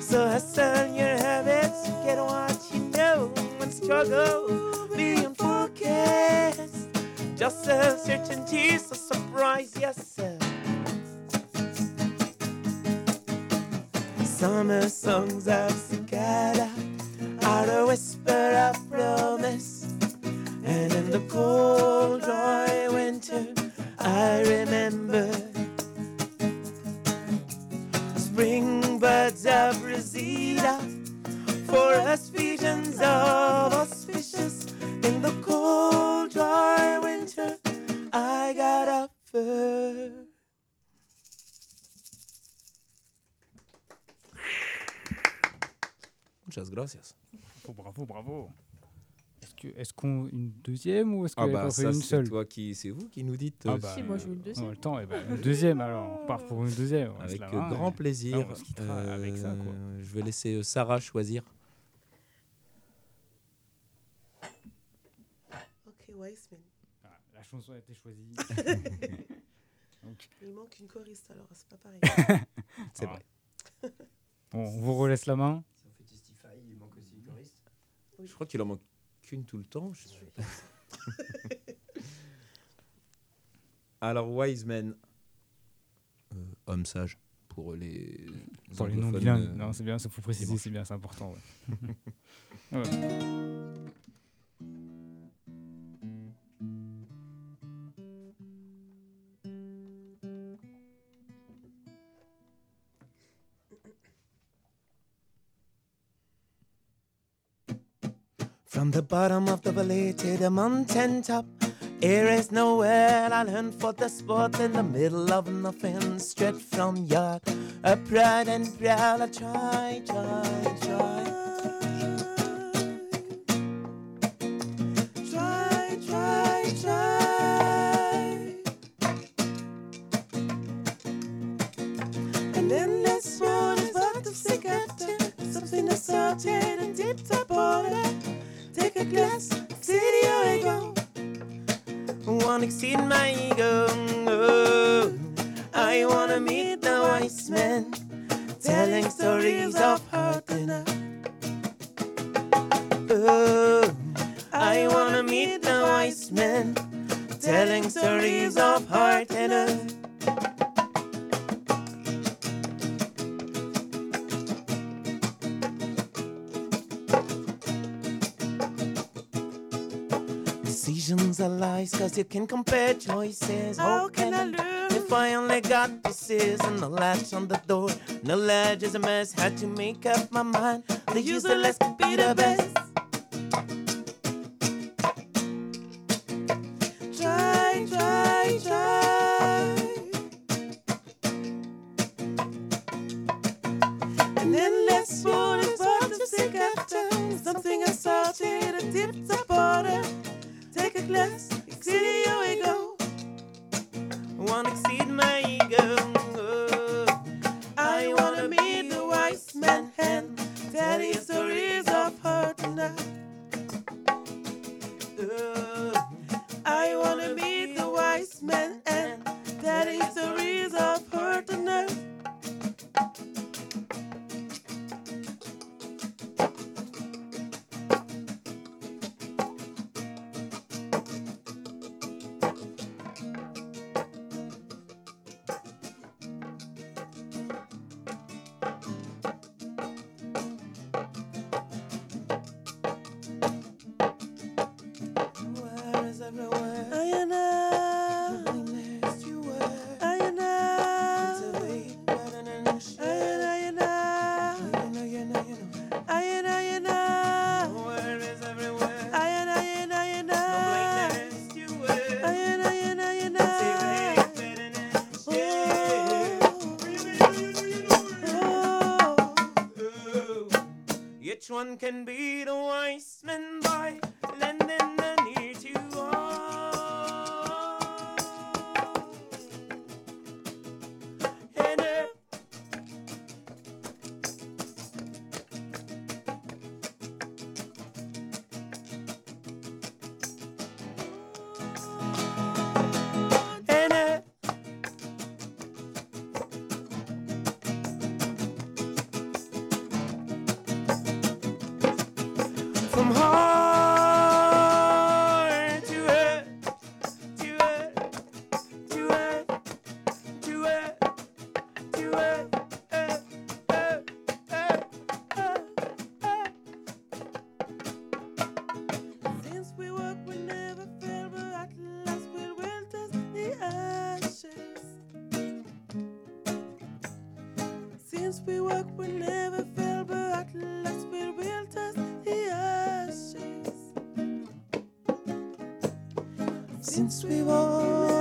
So hustle your habits, get what you know, and struggle beyond forecast. Just a certainty, so surprise yourself. Summer songs of cicada are a whisper of promise. And in the cold, dry winter, I remember spring birds of Reseda for us visions of auspicious in the cold, dry winter. I got a fur. Muchas gracias. Bravo, bravo, bravo. Est-ce que est-ce qu'on une deuxième ou est-ce ah qu'on ah bah, une seule? toi qui c'est vous qui nous dites euh, ah bah, moi je veux une deuxième. Le temps, eh ben, une deuxième alors on part pour une deuxième. Avec grand plaisir. Euh, avec ça, quoi. Je vais laisser euh, Sarah choisir. Ok Weissman. Ah, la chanson a été choisie. Il manque une choriste alors c'est pas pareil. c'est vrai. Bon, on vous relaisse la main. Je crois qu'il en manque qu'une tout le temps. Alors, wise men. Euh, homme sage pour les. Pour les non bilingues. Euh, non, c'est bien, ça faut préciser, c'est bien, c'est important. Ouais. From the bottom of the valley to the mountain top, here is nowhere I learned for the sport in the middle of nothing, straight from yard. pride and proud, I try, try, try. compared choices. How can I lose if I only got pieces and the latch on the door? the ledge is a mess. Had to make up my mind. The useless be the best. can since we work, we never fail, but at last we will us the ashes. Since we walk.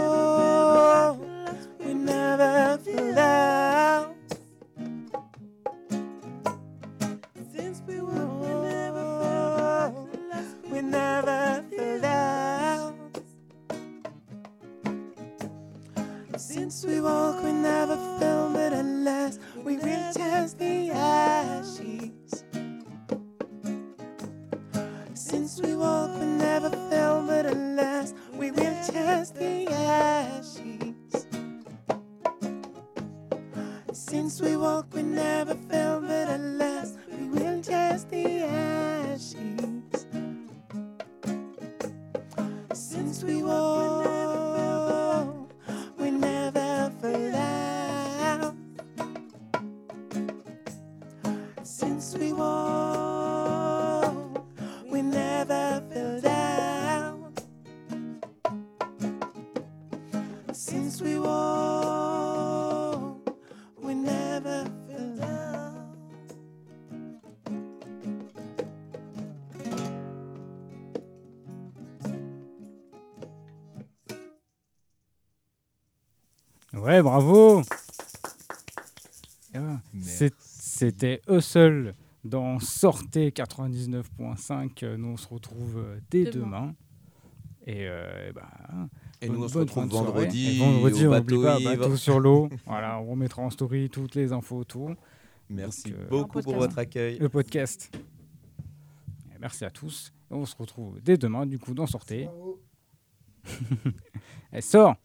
Ouais, bravo. C'est- C'était Hustle dans Sortez 99.5. Euh, Nous, on se retrouve euh, dès Demain. demain. Et, euh, bah, Et bonne- nous, on se retrouve vendredi Et vendredi, au on n'oublie pas, bateau sur l'eau. voilà, on remettra en story toutes les infos autour. Merci Donc, euh, beaucoup pour podcast. votre accueil. Le podcast. Et merci à tous. Et on se retrouve dès demain, du coup, dans Sortez. Elle sort